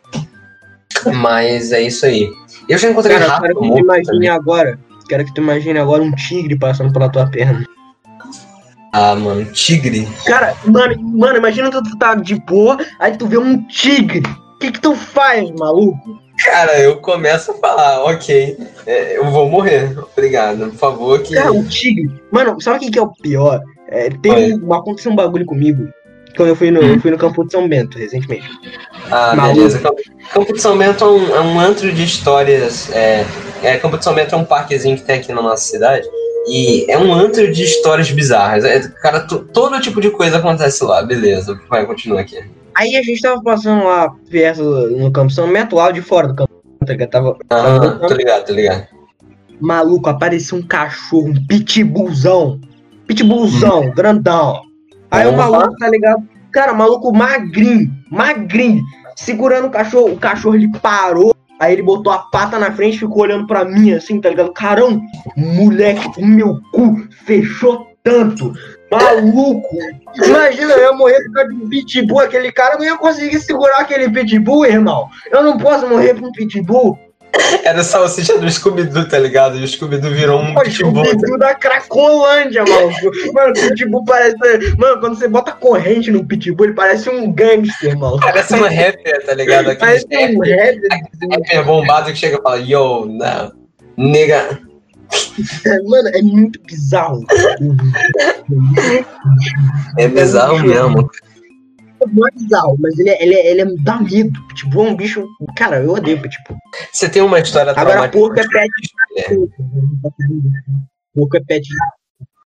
S1: Mas é isso aí. Eu já encontrei
S5: Cara,
S1: rato
S5: quero que tu imagine agora. Quero que tu imagine agora um tigre passando pela tua perna.
S1: Ah, mano, tigre.
S5: Cara, mano, mano, imagina tu tá de boa, aí tu vê um tigre. O que que tu faz, maluco?
S1: Cara, eu começo a falar, ok, é, eu vou morrer. Obrigado, por favor, que.
S5: Cara, um tigre. Mano, sabe o que, que é o pior? É, tem um, aconteceu um bagulho comigo. Quando eu fui no, eu fui no campo de São Bento, recentemente.
S1: Ah,
S5: Maluco.
S1: beleza. Campo, Campo de São Bento é um, é um antro de histórias. É, é, Campo de São Bento é um parquezinho que tem aqui na nossa cidade. E é um antro de histórias bizarras. É, cara, to- todo tipo de coisa acontece lá. Beleza, vai, continua aqui.
S5: Aí a gente tava passando lá perto no campo São Bento, lá de fora do campo. Tava,
S1: Ah, tô ligado, tô ligado.
S5: Maluco, apareceu um cachorro, um pitbullzão. Pitbullzão, grandão. Aí o
S1: Porra.
S5: maluco, tá ligado? Cara, maluco magrinho, magrinho. Segurando o cachorro, o cachorro ele parou. Aí ele botou a pata na frente e ficou olhando pra mim assim, tá ligado? Carão, moleque, o meu cu fechou tanto. Maluco! Imagina, eu ia morrer por causa de um pitbull. Aquele cara não ia conseguir segurar aquele pitbull, irmão. Eu não posso morrer por um pitbull.
S1: Era salsicha do Scooby-Doo, tá ligado? E o Scooby-Doo virou um pitbull.
S5: Scooby-Doo da Cracolândia, maluco. Mano, o Pitbull parece. Mano, quando você bota corrente no Pitbull, ele parece um gangster, maluco.
S1: Parece um rapper, tá ligado? Aquele
S5: Parece um
S1: rapper,
S5: rapper.
S1: rapper bombado que chega e fala, yo, não, nega.
S5: Mano, é muito bizarro.
S1: É bizarro mesmo.
S5: Não é bizarro, mas ele é, ele é, ele é dá medo. Pitbull é um bicho. Cara, eu odeio Pitbull.
S1: Você tem uma história
S5: Agora,
S1: traumática.
S5: porco é pet.
S1: É.
S5: Porco é pet.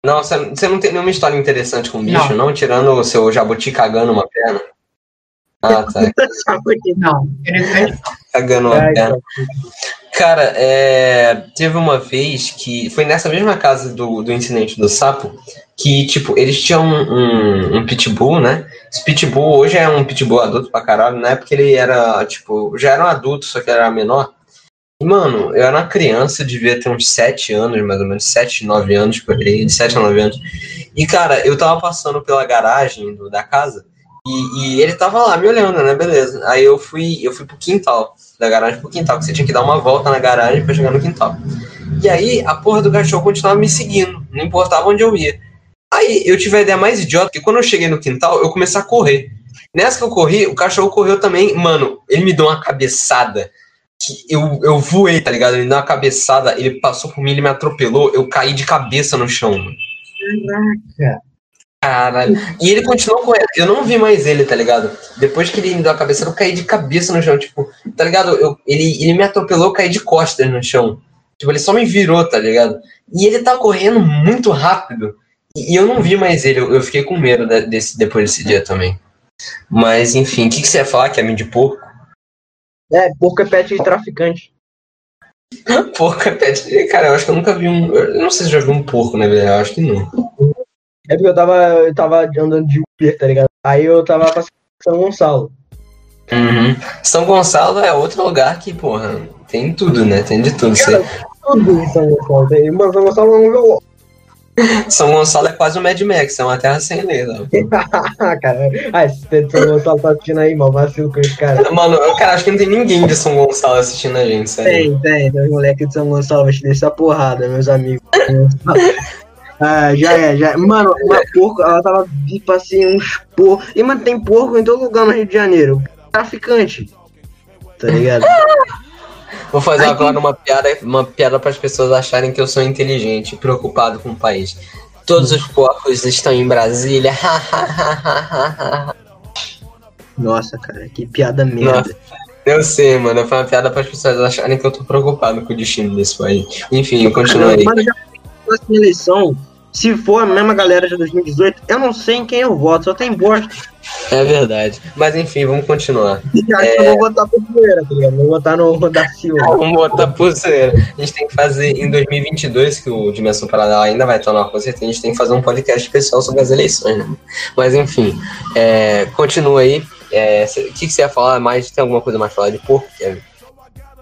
S1: Não, você você não tem nenhuma história interessante com bicho, não? Tirando o seu jabuti cagando uma perna. Ah, tá.
S2: Não, interessante.
S1: Cagando uma
S5: Ai,
S1: perna. Cara, é, teve uma vez que foi nessa mesma casa do, do incidente do sapo que, tipo, eles tinham um, um, um pitbull, né? Esse pitbull hoje é um pitbull adulto pra caralho, na época ele era, tipo, já era um adulto, só que era menor. E, mano, eu era uma criança, devia ter uns 7 anos, mais ou menos, 7, 9 anos, por aí, de 7 a 9 anos. E, cara, eu tava passando pela garagem do- da casa e, e ele tava lá me olhando, né? Beleza. Aí eu fui, eu fui pro quintal, da garagem pro quintal, que você tinha que dar uma volta na garagem pra chegar no quintal. E aí a porra do cachorro continuava me seguindo, não importava onde eu ia. Aí eu tive a ideia mais idiota, que quando eu cheguei no quintal, eu comecei a correr. Nessa que eu corri, o cachorro correu também. Mano, ele me deu uma cabeçada. Que eu, eu voei, tá ligado? Ele me deu uma cabeçada, ele passou por mim, ele me atropelou, eu caí de cabeça no chão, mano. Caralho. E ele continuou correndo. Eu não vi mais ele, tá ligado? Depois que ele me deu a cabeça, eu caí de cabeça no chão. Tipo, tá ligado? Eu, ele, ele me atropelou, eu caí de costas no chão. Tipo, ele só me virou, tá ligado? E ele tá correndo muito rápido. E, eu não vi mais ele. Eu, fiquei com medo de- desse, depois desse dia também. Mas, enfim, o que, que você ia falar? Que é de porco?
S5: É, porco é pet de traficante.
S1: Porco é pet. Cara, eu acho que eu nunca vi um. Eu não sei se já vi um porco, né, velho? Eu acho que não.
S5: É porque eu tava, eu tava andando de Uber, tá ligado? Aí eu tava passando São Gonçalo.
S1: Uhum. São Gonçalo é outro lugar que, porra, tem tudo, né? Tem de tudo. Você...
S5: Tudo em São Gonçalo. Tem- Mano, São Gonçalo é um.
S1: São Gonçalo é quase o Mad Max, é uma terra sem lei.
S5: Ah, cara. Esse de São Gonçalo tá assistindo aí, mal vacilo com esse cara.
S1: Mano, eu, cara, acho que não tem ninguém de São Gonçalo assistindo a gente, sério.
S5: Tem, tem. Tem os moleques de São Gonçalo, vai te deixar porrada, meus amigos. Ah, já é, já é. Mano, uma porco, ela tava tipo assim, uns porcos. E, mano, tem porco em todo lugar no Rio de Janeiro. Traficante. Tá ligado?
S1: Vou fazer agora uma piada, uma piada para as pessoas acharem que eu sou inteligente preocupado com o país. Todos os porcos estão em Brasília.
S5: Nossa, cara, que piada merda.
S1: eu sei, mano. Foi uma piada para as pessoas acharem que eu tô preocupado com o destino desse país. Enfim, continua aí.
S5: Mas já próxima eleição, se for a mesma galera de 2018, eu não sei em quem eu voto, só tem bosta.
S1: É verdade. Mas enfim, vamos continuar.
S5: Acho que eu vou votar pro Poeira, tá ligado? Vou votar no da Silva.
S1: Vamos botar pulseira. A gente tem que fazer em 2022, que o Dimensão Paralela ainda vai estar no ar com certeza, a gente tem que fazer um podcast especial sobre as eleições, né? Mas enfim, é, continua aí. É, O que, que você ia falar mais? Tem alguma coisa mais pra falar de porco, Kevin?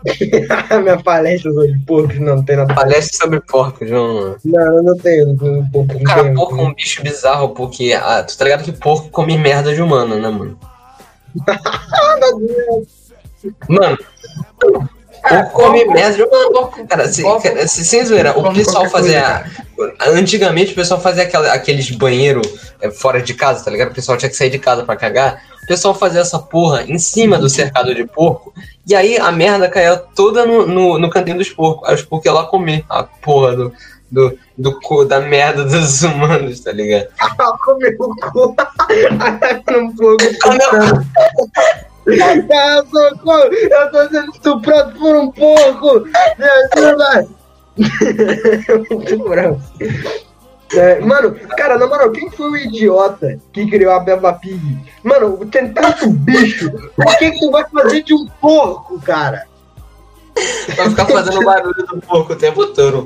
S5: Minha palestra sobre porcos, não, não tem nada.
S1: Palestra sobre porco, João.
S5: Não, eu não tenho. Não, porco, não
S1: Cara,
S5: tenho.
S1: porco é um bicho bizarro, porque ah, tu tá ligado que porco come merda de humano, né, mano? Mano, porco come merda de humano. Cara, se, cara, se- sem zoeira, o pessoal fazia. Antigamente o pessoal fazia aquela- aqueles banheiros fora de casa, tá ligado? O pessoal tinha que sair de casa pra cagar. O pessoal fazia essa porra em cima do cercado de porco. E aí a merda caía toda no, no, no cantinho dos porcos. Aí os porcos iam lá comer a porra do, do, do cu- da merda dos humanos, tá ligado?
S5: Comeu o cu. Fogo.
S1: Comeu-
S5: Ah, socorro! Eu tô sendo estuprado por um porco! Me ajuda! Muito bravo. É, mano, cara, na moral, quem foi o idiota que criou a Peppa Pig? Mano, tem tanto bicho. Por que, que tu vai fazer de um porco, cara?
S1: Vai ficar fazendo barulho do porco o tempo todo.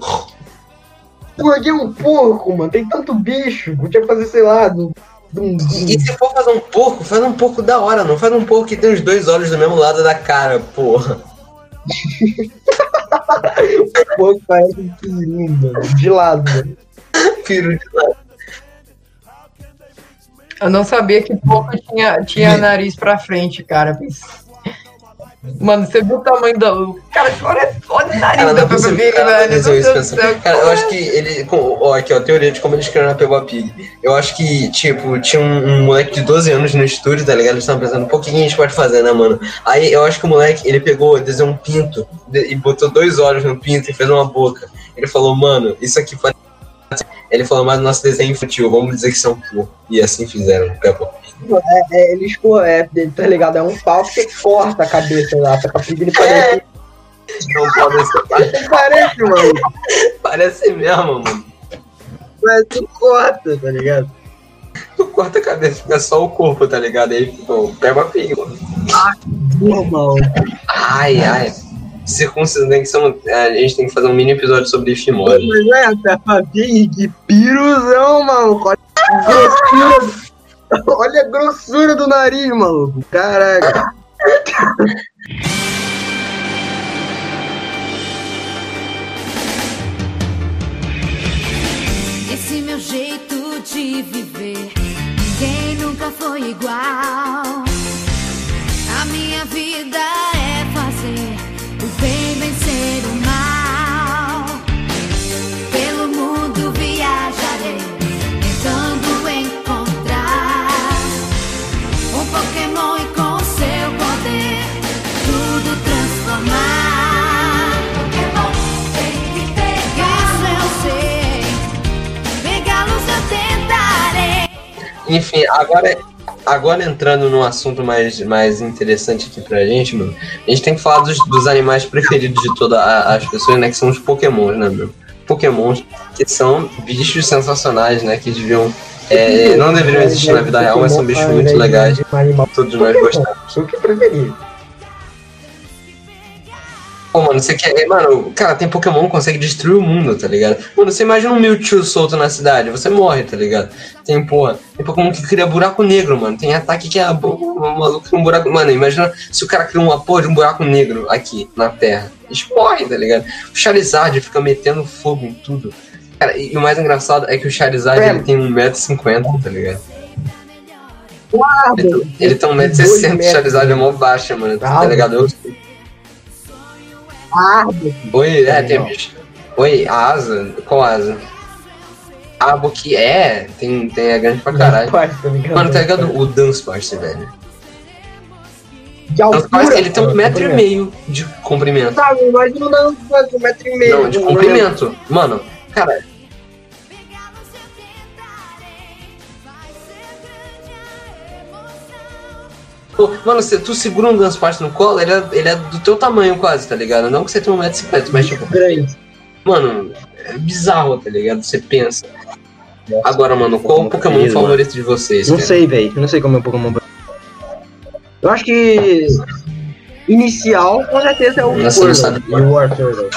S5: Pô, aqui é um porco, mano. Tem tanto bicho. Podia fazer, sei lá, do. do-
S1: E se for fazer um porco, faz um porco da hora, não faz um porco que tem os dois olhos do mesmo lado da cara, porra.
S5: um porco parece um mano. De lado, mano.
S1: Piro de lado.
S2: Eu não sabia que porco tinha, tinha nariz pra frente, cara. Mano, você viu o tamanho do. Cara, olha, olha o nariz
S1: Cara,
S2: da
S1: é
S2: Peppa Pig,
S1: é
S2: velho.
S1: Cara, eu acho que ele. Ó, aqui, ó, teoria de como eles criaram a Peppa Pig. Eu acho que, tipo, tinha um, um moleque de 12 anos no estúdio, tá ligado? Eles estavam pensando, pô, o que a gente pode fazer, né, mano? Aí eu acho que o moleque, ele pegou, desenhou um pinto de- e botou dois olhos no pinto e fez uma boca. Ele falou, mano, isso aqui pode. Ele falou, mas nosso desenho é infantil, vamos dizer que são porco. E assim fizeram Peppa Pig.
S5: É, eles, pô, é, tá ligado? É um pau que você corta a cabeça lá. Pra Pig ele parece.
S1: Não pode ser.
S5: Parece, mano.
S1: Parece mesmo, mano.
S5: Mas tu corta, tá ligado?
S1: Tu corta a cabeça, fica só o corpo, tá ligado? Aí ficou Peppa Pig, mano.
S5: Normal.
S1: Ai, ai. Circuncisão, a gente tem que fazer um mini episódio sobre fimose.
S5: Mas é Peppa Pig, que piruzão, maluco. Olha a grossura. Olha a grossura do nariz, maluco. Caraca.
S6: Esse meu jeito de viver, ninguém nunca foi igual.
S1: Enfim, agora, agora entrando num assunto mais, mais interessante aqui pra gente, mano. A gente tem que falar dos, dos animais preferidos de todas as pessoas, né? Que são os Pokémons, né, meu? Pokémons que são bichos sensacionais, né? Que deviam. é, não deveriam existir na vida real, mas são bichos muito legais. Todos nós gostamos.
S5: O que preferir?
S1: Pô, mano, você quer. Mano, cara, tem Pokémon que consegue destruir o mundo, tá ligado? Mano, você imagina um Mewtwo solto na cidade, você morre, tá ligado? Tem, porra, tem Pokémon que cria buraco negro, mano. Tem ataque que é um maluco um buraco. Mano, imagina se o cara cria uma porra de um buraco negro aqui na Terra. Eles morrem, tá ligado? O Charizard fica metendo fogo em tudo. Cara, e, o mais engraçado é que o Charizard
S5: É.
S1: ele tem 1,50m, tá ligado?
S5: Ah,
S1: Ele, tem- ele tem 1,60m, o Charizard é mó baixa, mano. Tá ligado? Eu,
S5: Árvore.
S1: Oi, é, tem bicho. Oi, a asa? Qual asa? A que é, tem, tem a grande pra caralho.
S5: Pai, tá ligado?
S1: Mano, tá ligado? O Dunsparce, velho.
S5: De altura,
S1: ele tem um
S5: pô,
S1: metro e meio de comprimento.
S5: Tá, imagina não, um metro e meio.
S1: Não, de comprimento. Mano, cara, pô, mano, se tu segura um Dunsparce no colo, ele é, ele é do teu tamanho quase, tá ligado? Não que você tenha 1,50m, mas tipo,
S5: Grande.
S1: mano, é bizarro, tá ligado? Você pensa. Agora, mano, qual o Pokémon
S5: Mano.
S1: favorito de vocês?
S5: Não
S1: cara?
S5: sei, velho. Não sei como é o Pokémon. Eu acho que. Inicial, com certeza é o
S1: Nossa, não sabe.
S5: E o velho.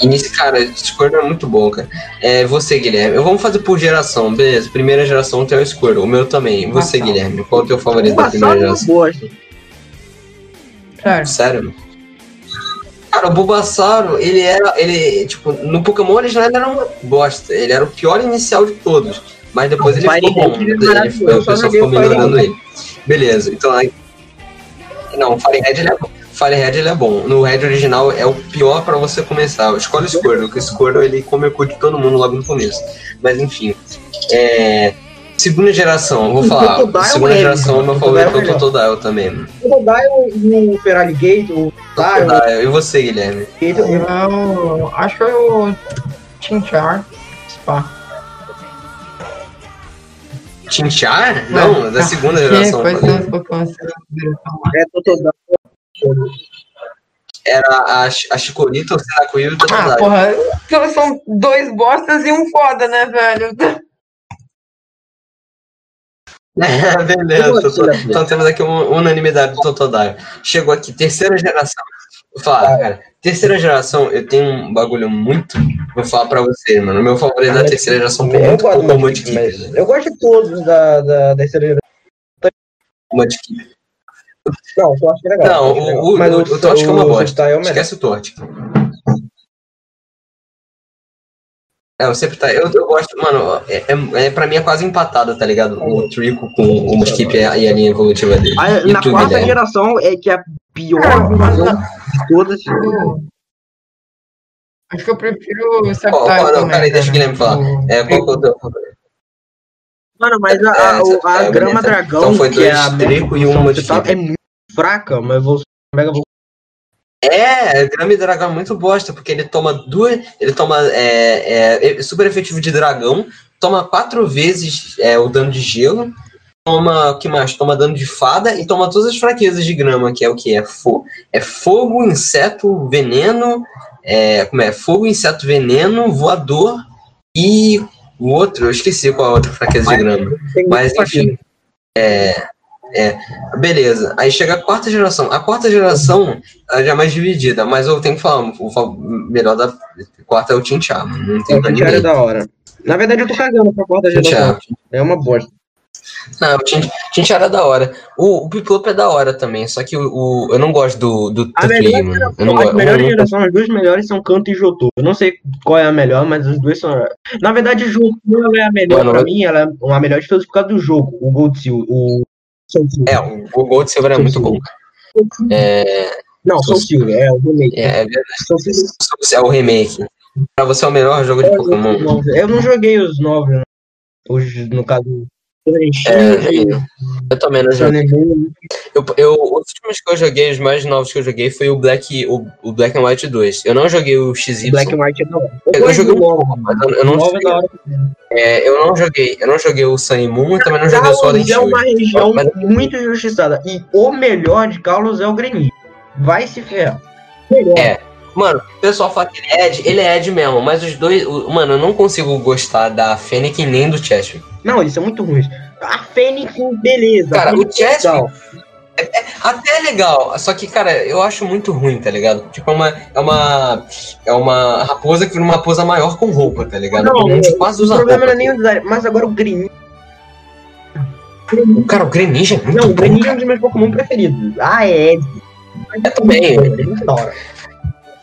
S1: Início, cara, Squirtle é muito bom, cara. É, você, Guilherme. Eu vamos fazer por geração, beleza? Primeira geração tem o Squirtle, o meu também. Você,
S2: tá.
S1: Guilherme, qual é o teu favorito da primeira geração?
S5: gosto.
S2: Cara,
S1: Sério? Cara, o Bulbasauro, ele era. Ele, tipo, no Pokémon original ele era uma bosta. Ele era o pior inicial de todos. Mas depois ele ficou bom.
S5: Ele
S1: o pessoal ficou melhorando ele. Beleza, então aí. Não, o Fire Red ele é bom. Fire Red ele é bom. No Red original é o pior pra você começar. Escolhe o Squirtle, porque o Squirtle ele come o cu de todo mundo logo no começo. Mas enfim. É. Segunda geração, eu vou
S5: O
S1: falar.
S5: Totodile
S1: Segunda
S5: é
S1: geração, o meu
S5: o
S1: favorito é o
S5: Totodile é
S1: Totodile também. mano.
S5: O Rodile e o Feraligatr, o Totodile,
S1: Totodile. E você, Guilherme?
S2: eu acho que é o Tinchar. Spa.
S1: Tinchar? Não, é da segunda
S2: Que
S1: geração.
S2: Os Pokémon da segunda geração?
S5: é Totodile.
S1: Era a, a Chikorita, o Sinacuil e o
S2: Ah, porra, então são dois bostas e um foda, né, velho?
S1: É, beleza. Então temos aqui uma unanimidade do Totodile. Chegou aqui, terceira geração. Vou falar, cara. Terceira geração, eu tenho um bagulho muito. Vou falar pra você, mano. O meu favorito da terceira geração por muito
S5: gosto
S1: pouco é o
S5: Mudkip, eu gosto de todos da, da, da terceira geração.
S1: Mudkip.
S5: Não, o Torte é legal.
S1: Não,
S5: é legal.
S1: o, o,
S5: Mas
S1: o, o Torte é uma bosta.
S5: É o melhor.
S1: Esquece o Torte. É, o Septai, eu, eu gosto, mano, é, é, é, pra mim é quase empatado, tá ligado? O Trico com o Mudkip e a, e a linha evolutiva dele.
S5: A-
S1: E
S5: na
S1: tu,
S5: quarta
S1: Guilherme?
S5: geração é que é a pior de todas.
S2: Acho que eu prefiro o
S1: Ó,
S2: Septai
S1: ó, não, peraí, deixa o
S2: cara.
S1: Guilherme falar.
S2: O-
S1: É, qual é teu?
S5: Mano, mas a,
S1: É,
S5: a, o- a
S1: é,
S5: Grama. Dragão,
S1: Então foi
S5: que é a mega
S1: e um
S5: é muito fraca, mas evolução mega.
S1: É, Grama e Dragão é muito bosta, porque ele toma duas. Ele toma. É, é, é super efetivo de dragão, toma quatro vezes é, o dano de gelo, toma. O que mais? Toma dano de fada e toma todas as fraquezas de grama, que é o que? É, fo é fogo, inseto, veneno. É, como é? Fogo, inseto, veneno, voador e o outro, eu esqueci qual é a outra fraqueza de grama. Mas enfim. É, é, beleza. Aí chega a quarta geração. A quarta geração ela já é mais dividida, mas eu tenho que falar, o melhor da quarta é o mano. Não tem pra
S5: é
S1: ninguém.
S5: da hora. Na verdade, eu tô cagando pra quarta geração. É uma bosta.
S1: Não, o Tin- Tinchar é da hora. O, o Piplup é da hora também, só que o, o- eu não gosto do, do
S5: A
S1: Tufli,
S5: melhor
S1: mano. Eu não
S5: As melhores gerações, as duas melhores são Canto e Jotô. Eu não sei qual é a melhor, mas as duas são. Na verdade, Jotô é a melhor
S1: Mano,
S5: pra
S1: eu-
S5: mim, ela é a melhor de todas por causa do jogo. O Gold o Silver.
S1: É, o, o Gold Silver é muito bom. É,
S5: Não, Soul Silver, é o remake.
S1: é, é verdade. É o remake. Pra você é o melhor jogo de Pokémon.
S5: Eu não joguei os novos, né? os, no caso.
S1: É, eu também não joguei.
S5: Sun and Moon.
S1: Eu, eu, os últimos que eu joguei, os mais novos que eu joguei, foi o Black, o, o Black and White 2. Eu não joguei o XY.
S5: Black and White é da hora.
S1: Eu
S5: gosto
S1: joguei
S5: novo,
S1: pouco, mas eu, eu não
S5: O é
S1: joguei, é, eu não joguei. Eu não joguei o Sun Moon também não joguei o and
S5: Carlos é
S1: Shield.
S5: uma região
S1: Mas-
S5: muito injustiçada. E o melhor de Carlos é o Greninho. Vai se ferrar.
S1: É. Mano, o pessoal fala que ele é Ed, ele é Ed mesmo, mas os dois. o- mano, eu não consigo gostar da Fennec nem do Chespin.
S5: Não, eles são muito ruins. A Fênix, beleza.
S1: Cara, o Chespin-
S5: é legal.
S1: Até é legal, só que, cara, eu acho muito ruim, tá ligado? Tipo, é uma. É uma, é uma raposa que vira uma raposa maior com roupa, tá ligado?
S5: Não,
S1: quase
S5: O
S1: usa
S5: problema
S1: roupa.
S5: não é nem o design, mas agora o Greninho.
S1: Cara, o Greninja é muito
S5: Não, o
S1: bom.
S5: Greninho é um dos meus Pokémon preferidos. Ah, é Ed.
S1: É também.
S5: É muito da hora.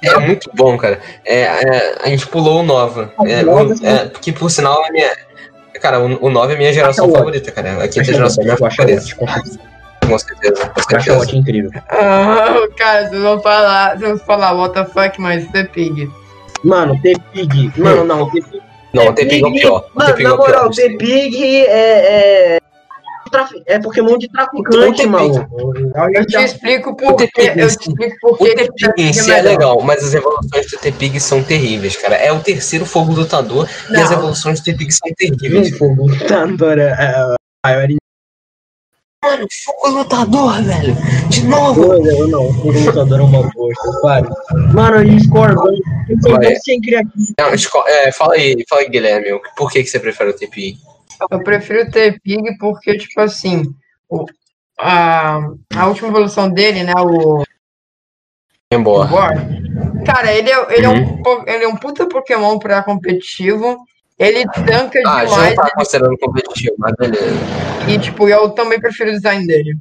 S1: É muito bom, cara. É, é, a gente pulou o Nova. É,
S5: Nova,
S1: é, que por sinal é minha. Cara, o, o 9 é minha geração
S5: Acho
S1: favorita, cara. A quinta geração é minha favorita.
S5: com certeza.
S1: Com certeza,
S5: Acho é incrível.
S2: Ah, cara, vocês vão falar, vocês vão falar, what the fuck, mas The Pig.
S5: Mano, T-Pig. Mano, não, T-Pig.
S1: Não, o T-Pig é o pior. O
S5: Mano,
S1: é
S5: na
S1: o pior.
S5: moral, T-Pig é. é... trafi- É Pokémon de
S1: O
S5: traficante, maluco.
S2: Eu te explico
S1: O
S2: por quê.
S1: T-Pig
S2: Eu te explico por
S1: O
S2: quê.
S1: T-Pig em si é legal, mas as evoluções do T-Pig são terríveis, cara. É o terceiro fogo lutador e
S2: Não.
S1: as evoluções do T-Pig são
S5: Não,
S1: terríveis.
S5: fogo. Tandora. É, maior
S1: Mano, fogo lutador, velho. De novo.
S5: eu não. Fogo lutador é uma bosta, pare. Mano, e Scorpion. Tão sem criativo.
S1: Não, esco- é, fala aí, fala aí, Guilherme. Por que, que você prefere o T-Pig?
S2: Eu prefiro ter Pig porque, tipo assim, o- a, a última evolução dele, né, o, o
S1: Embora.
S2: Cara, ele é, ele, é
S1: Uhum.
S2: um, po- ele é um puta Pokémon pra competitivo, ele tanca
S1: Ah, já não
S2: demais
S1: tá considerando competitivo, mas beleza.
S2: e, tipo, eu também prefiro o design dele.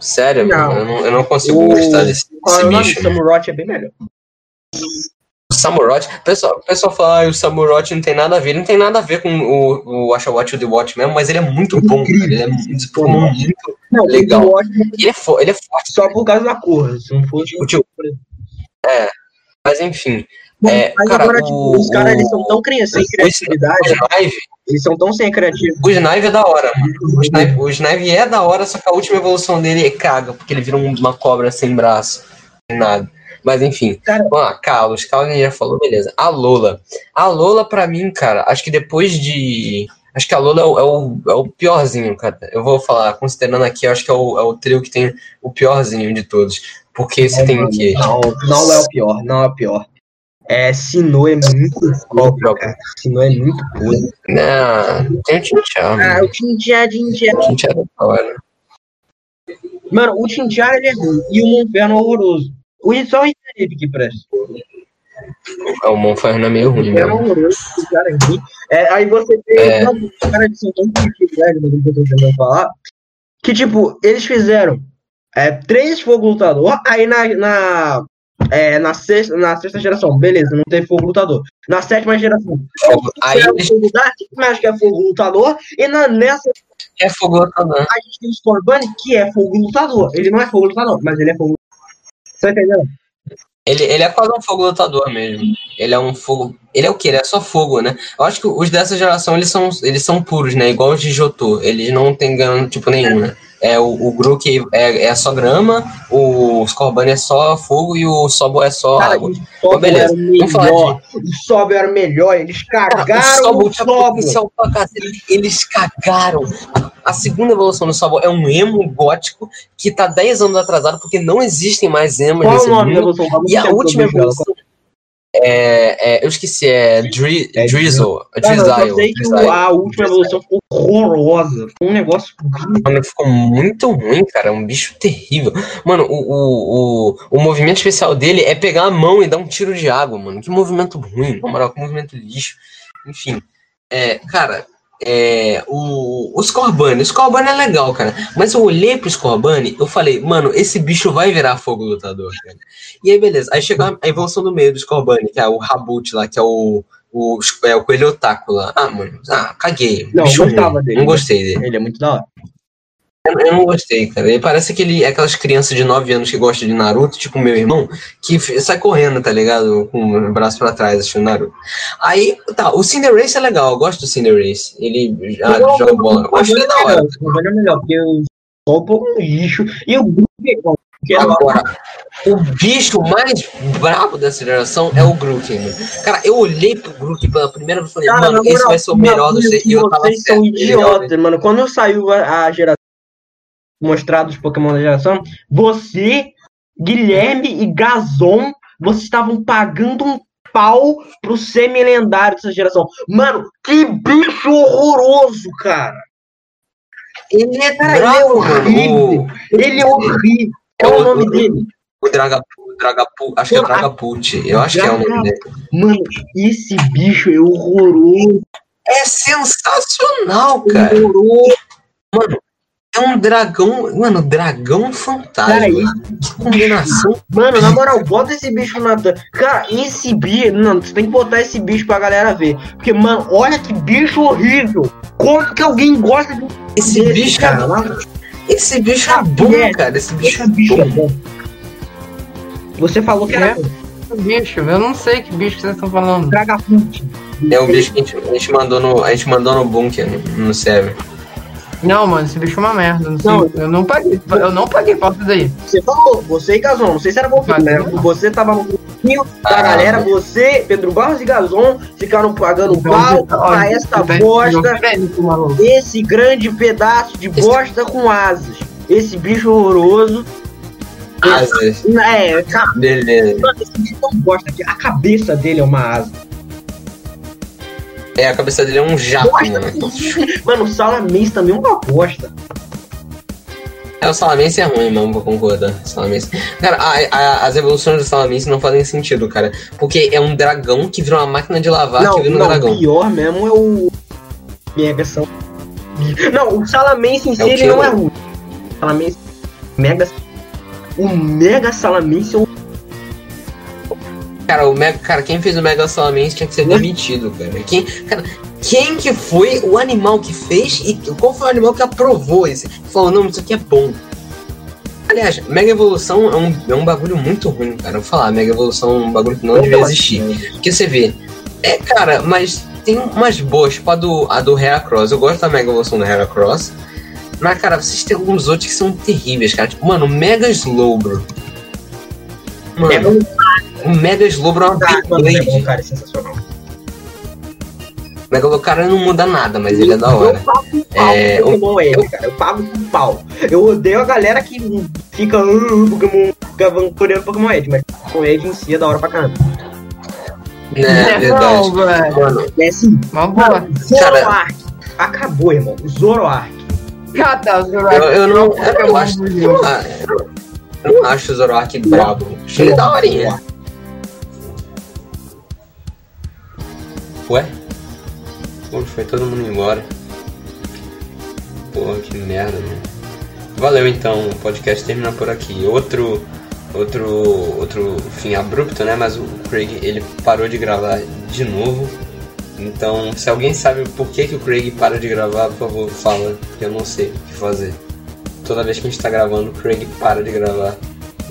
S1: Sério,
S5: Não.
S1: mano, eu não, eu não consigo
S5: O-
S1: gostar desse,
S5: é
S1: desse
S5: o
S1: bicho.
S5: Samurott é bem melhor.
S1: Samurott, o pessoal, pessoal fala que o Samurott não tem nada a ver, ele não tem nada a ver com o, o Asha Watch o The Watch mesmo, mas ele é muito bom, cara. Ele é muito, muito.
S5: Não,
S1: Legal.
S5: ótimo
S1: Ele é, fo- ele é forte,
S5: só por causa da cor. Se não fosse.
S1: o tio. É, mas enfim. É,
S5: Mas
S1: cara,
S5: agora, tipo, os caras eles são tão cri- sem criatividade.
S1: Snive,
S5: Eles são tão sem criatividade.
S1: o Snive é da hora, mano. O Snive, é da hora, só que a última evolução dele é caga, porque ele vira um- uma cobra sem braço, sem nada. Mas enfim,
S5: Cara-
S1: ah, Carlos, Carlos já falou, beleza. A Lola. A Lola, pra mim, cara, acho que depois de. Acho que a Lola é o, é o, é o piorzinho, cara. Eu vou falar, considerando aqui, acho que é o, é o trio que tem o piorzinho de todos. Porque você tem o quê?
S5: Não, não é o pior, não é o pior. É, Sinnoh é muito foda, cara. Sinnoh é muito podre.
S1: Não, tem o Tinchar,
S5: Ah, o.
S1: O Tinchar é da hora.
S5: Mano, o Tintia ele é ruim. E o Monferno é horroroso. O só o Infinite que presta.
S1: O Monferno é meio ruim
S5: É cara é. É, aí você tem.
S1: É.
S5: Os caras são tão criativos, velho, no que eu tô tentando falar. Que, tipo, eles fizeram é, três fogo lutador, aí na. na é, na sexta, na sexta geração, beleza, não tem fogo lutador. Na sétima geração,
S1: Aí
S5: é
S1: eles
S5: fogo mas que é fogo lutador, e na, nessa
S1: é fogo lutador.
S5: a gente tem o Scorbunny, que é fogo lutador. Ele não é fogo lutador, mas ele é fogo Você entendendo?
S1: Ele, ele é quase um fogo lutador mesmo. Ele é um fogo. Ele é o que? Ele é só fogo, né? Eu acho que os dessa geração eles são, eles são puros, né? Igual os de Jotô. Eles não têm ganho tipo nenhum, né? É, o, o Grook é, é só grama, o Scorbunny é só fogo e o Sobo é só
S5: Cara,
S1: água.
S5: o
S1: beleza.
S5: era o
S1: Vamos falar
S5: melhor. O Sobol era o melhor. Eles
S1: Cara,
S5: cagaram
S1: Sobol
S5: o Sobol.
S1: potencial pra cacete. Eles cagaram. A segunda evolução do Sobol é um emo gótico que tá 10 anos atrasado porque não existem mais emos
S5: Qual o
S1: nesse mundo. E a última evolução é, é, eu esqueci, é, Dri,
S5: É
S1: Drizzle.
S5: Cara, eu só
S1: Drizzle.
S5: sei que
S1: Drizzle.
S5: a última evolução ficou horrorosa. Foi um negócio.
S1: Mano, ficou muito ruim, cara. É um bicho terrível. Mano, o, o, o, o movimento especial dele é pegar a mão e dar um tiro de água, mano. Que movimento ruim. Na moral, que movimento lixo. Enfim. É, cara, é, o, o Scorbunny. O Scorbunny é legal, cara. Mas eu olhei pro Scorbunny, eu falei, mano, esse bicho vai virar fogo lutador, cara. E aí, beleza. Aí chegou a evolução do meio do Scorbunny, que é o Rabut lá, que é o. O, é o coelho otaku lá. Ah, mano, ah, caguei.
S5: Não,
S1: Bicho
S5: gostava
S1: ruim.
S5: dele.
S1: Não gostei dele.
S5: Ele é muito da hora.
S1: Eu, eu não gostei, cara. Ele parece aquele, aquelas crianças de 9 anos que gostam de Naruto, tipo meu irmão, que sai correndo, tá ligado? Com o braço pra trás, assistindo Naruto. Aí, tá, o Cinderace é legal, eu gosto do Cinderace. Ele
S5: Eu-
S1: joga bola. Eu acho ele da hora.
S5: O Sobol é melhor, porque Sobol é um lixo. E é é
S1: Agora, o bicho mais brabo dessa geração é o mano. Cara, eu olhei pro Grook pela primeira vez e falei,
S5: Cara,
S1: mano, esse
S5: moral,
S1: vai ser o melhor dos seis. E eu tava certo.
S5: são
S1: Ele
S5: idiotas, mano. Quando saiu a, a geração mostrado os Pokémon da geração, você, Guilherme e Gazon, vocês estavam pagando um pau pro semi-lendário dessa geração. Mano, que bicho horroroso, cara.
S1: Ele é
S5: Cara, ele é horrível.
S1: mano. O,
S5: Ele é horrível. Qual é o nome dele?
S1: o Dragapu, Dragapu, acho que é o Dragapult. Eu acho que é o nome dele.
S5: Mano, esse bicho é horroroso.
S1: É sensacional, cara.
S5: Horroroso.
S1: É um dragão. Mano, dragão fantasma.
S5: Cara,
S1: que combinação.
S5: Mano, na moral, bota esse bicho na. Cara, esse bicho. Não, você tem que botar esse bicho pra galera ver. Porque, mano, olha que bicho horrível. Como que alguém gosta de
S1: Esse
S5: desse,
S1: bicho
S5: cara?
S1: é
S5: Lá-
S1: Esse bicho é bom,
S5: É.
S1: cara. Esse bicho é
S5: Esse bicho é
S1: bom.
S5: bom. Você falou que era
S2: É? Bicho, eu não sei que bicho que vocês estão falando.
S5: Dragapult.
S1: É o bicho que a gente, a gente mandou no. A gente mandou no bunker, no server.
S2: Não, mano, esse bicho é uma merda. Não
S5: Não.
S2: eu não paguei. Eu não paguei pra isso daí.
S5: Você falou, você e Gazon, não sei se era você, né?
S2: não.
S5: Você tava no grupinho da
S1: Ah,
S5: galera, você, Pedro Barros e Gazon ficaram pagando
S2: Então,
S5: pau
S2: Olha,
S5: pra esta
S2: tá-
S5: bosta,
S2: tá- maluco.
S5: esse grande pedaço de
S1: Esse-
S5: bosta com asas. Esse bicho horroroso.
S1: Asas.
S5: É, cara,
S1: Beleza.
S5: esse bicho não gosta que a cabeça dele é uma asa.
S1: É, a cabeça dele é um jato,
S5: Bosta.
S1: mano.
S5: Mano, o Salamence também é uma bosta.
S1: É, o Salamense é ruim mesmo, vou concordar. Salamense. Cara, a- a- as evoluções do Salamense não fazem sentido, cara. Porque é um dragão que vira uma máquina de lavar
S5: não,
S1: que vira um
S5: não,
S1: dragão.
S5: o pior mesmo é o Mega Sal... Não, o Salamence em si
S1: É o
S5: ele não é ruim. O Salamence Mega O Mega Salamence é um
S1: Cara, o Mega, cara, quem fez o Mega Salamense tinha que ser demitido, cara. Quem, cara, quem que foi o animal que fez e qual foi o animal que aprovou esse? Falou, não, isso aqui é bom. Aliás, Mega Evolução é um, é um bagulho muito ruim, cara. Eu vou falar, Mega Evolução é um bagulho que não devia existir. Porque você vê, é, cara, mas tem umas boas, tipo a do, a do Heracross. Eu gosto da Mega Evolução do Heracross. Mas, cara, vocês têm alguns outros que são terríveis, cara. Tipo, mano, o Mega Slowbro. Mano,
S5: É bom,
S1: o Mega Slowbro é
S5: mano, é
S1: Beyblade.
S5: cara, é sensacional.
S1: O Mega Lucario não muda nada, mas ele é da
S5: Eu
S1: hora.
S5: pago um pau
S1: É,
S5: Pokémon cara. Eu pago um pau. Eu odeio a galera que fica "Ah, Pokémon, fica vangloriando Pokémon Edge, mas Pokémon Edge em si é da hora pra caramba.
S1: Né, verdade.
S2: Não, velho.
S1: Mano,
S5: É assim,
S2: Uma boa.
S5: Zoroark. Acabou, irmão. Zoroark.
S2: Cada
S1: eu, eu não. Eu não acho. Eu não, ah, eu não acho o Zoroark brabo. Achei ele daorinha. Ué? Pô, foi todo mundo embora. Porra, que merda, mano. Valeu então, o podcast termina por aqui. Outro. Outro. Outro fim abrupto, né? Mas o Craig ele parou de gravar de novo. Então, se alguém sabe por que, que o Craig para de gravar, por favor, fala, porque eu não sei o que fazer. Toda vez que a gente tá gravando, o Craig para de gravar.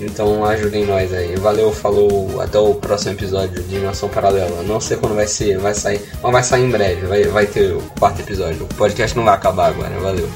S1: Então ajudem nós aí. Valeu, falou, até o próximo episódio de Dimensão Paralela. Não sei quando vai ser, vai sair, mas vai sair em breve, vai, vai ter o quarto episódio. O podcast não vai acabar agora, valeu.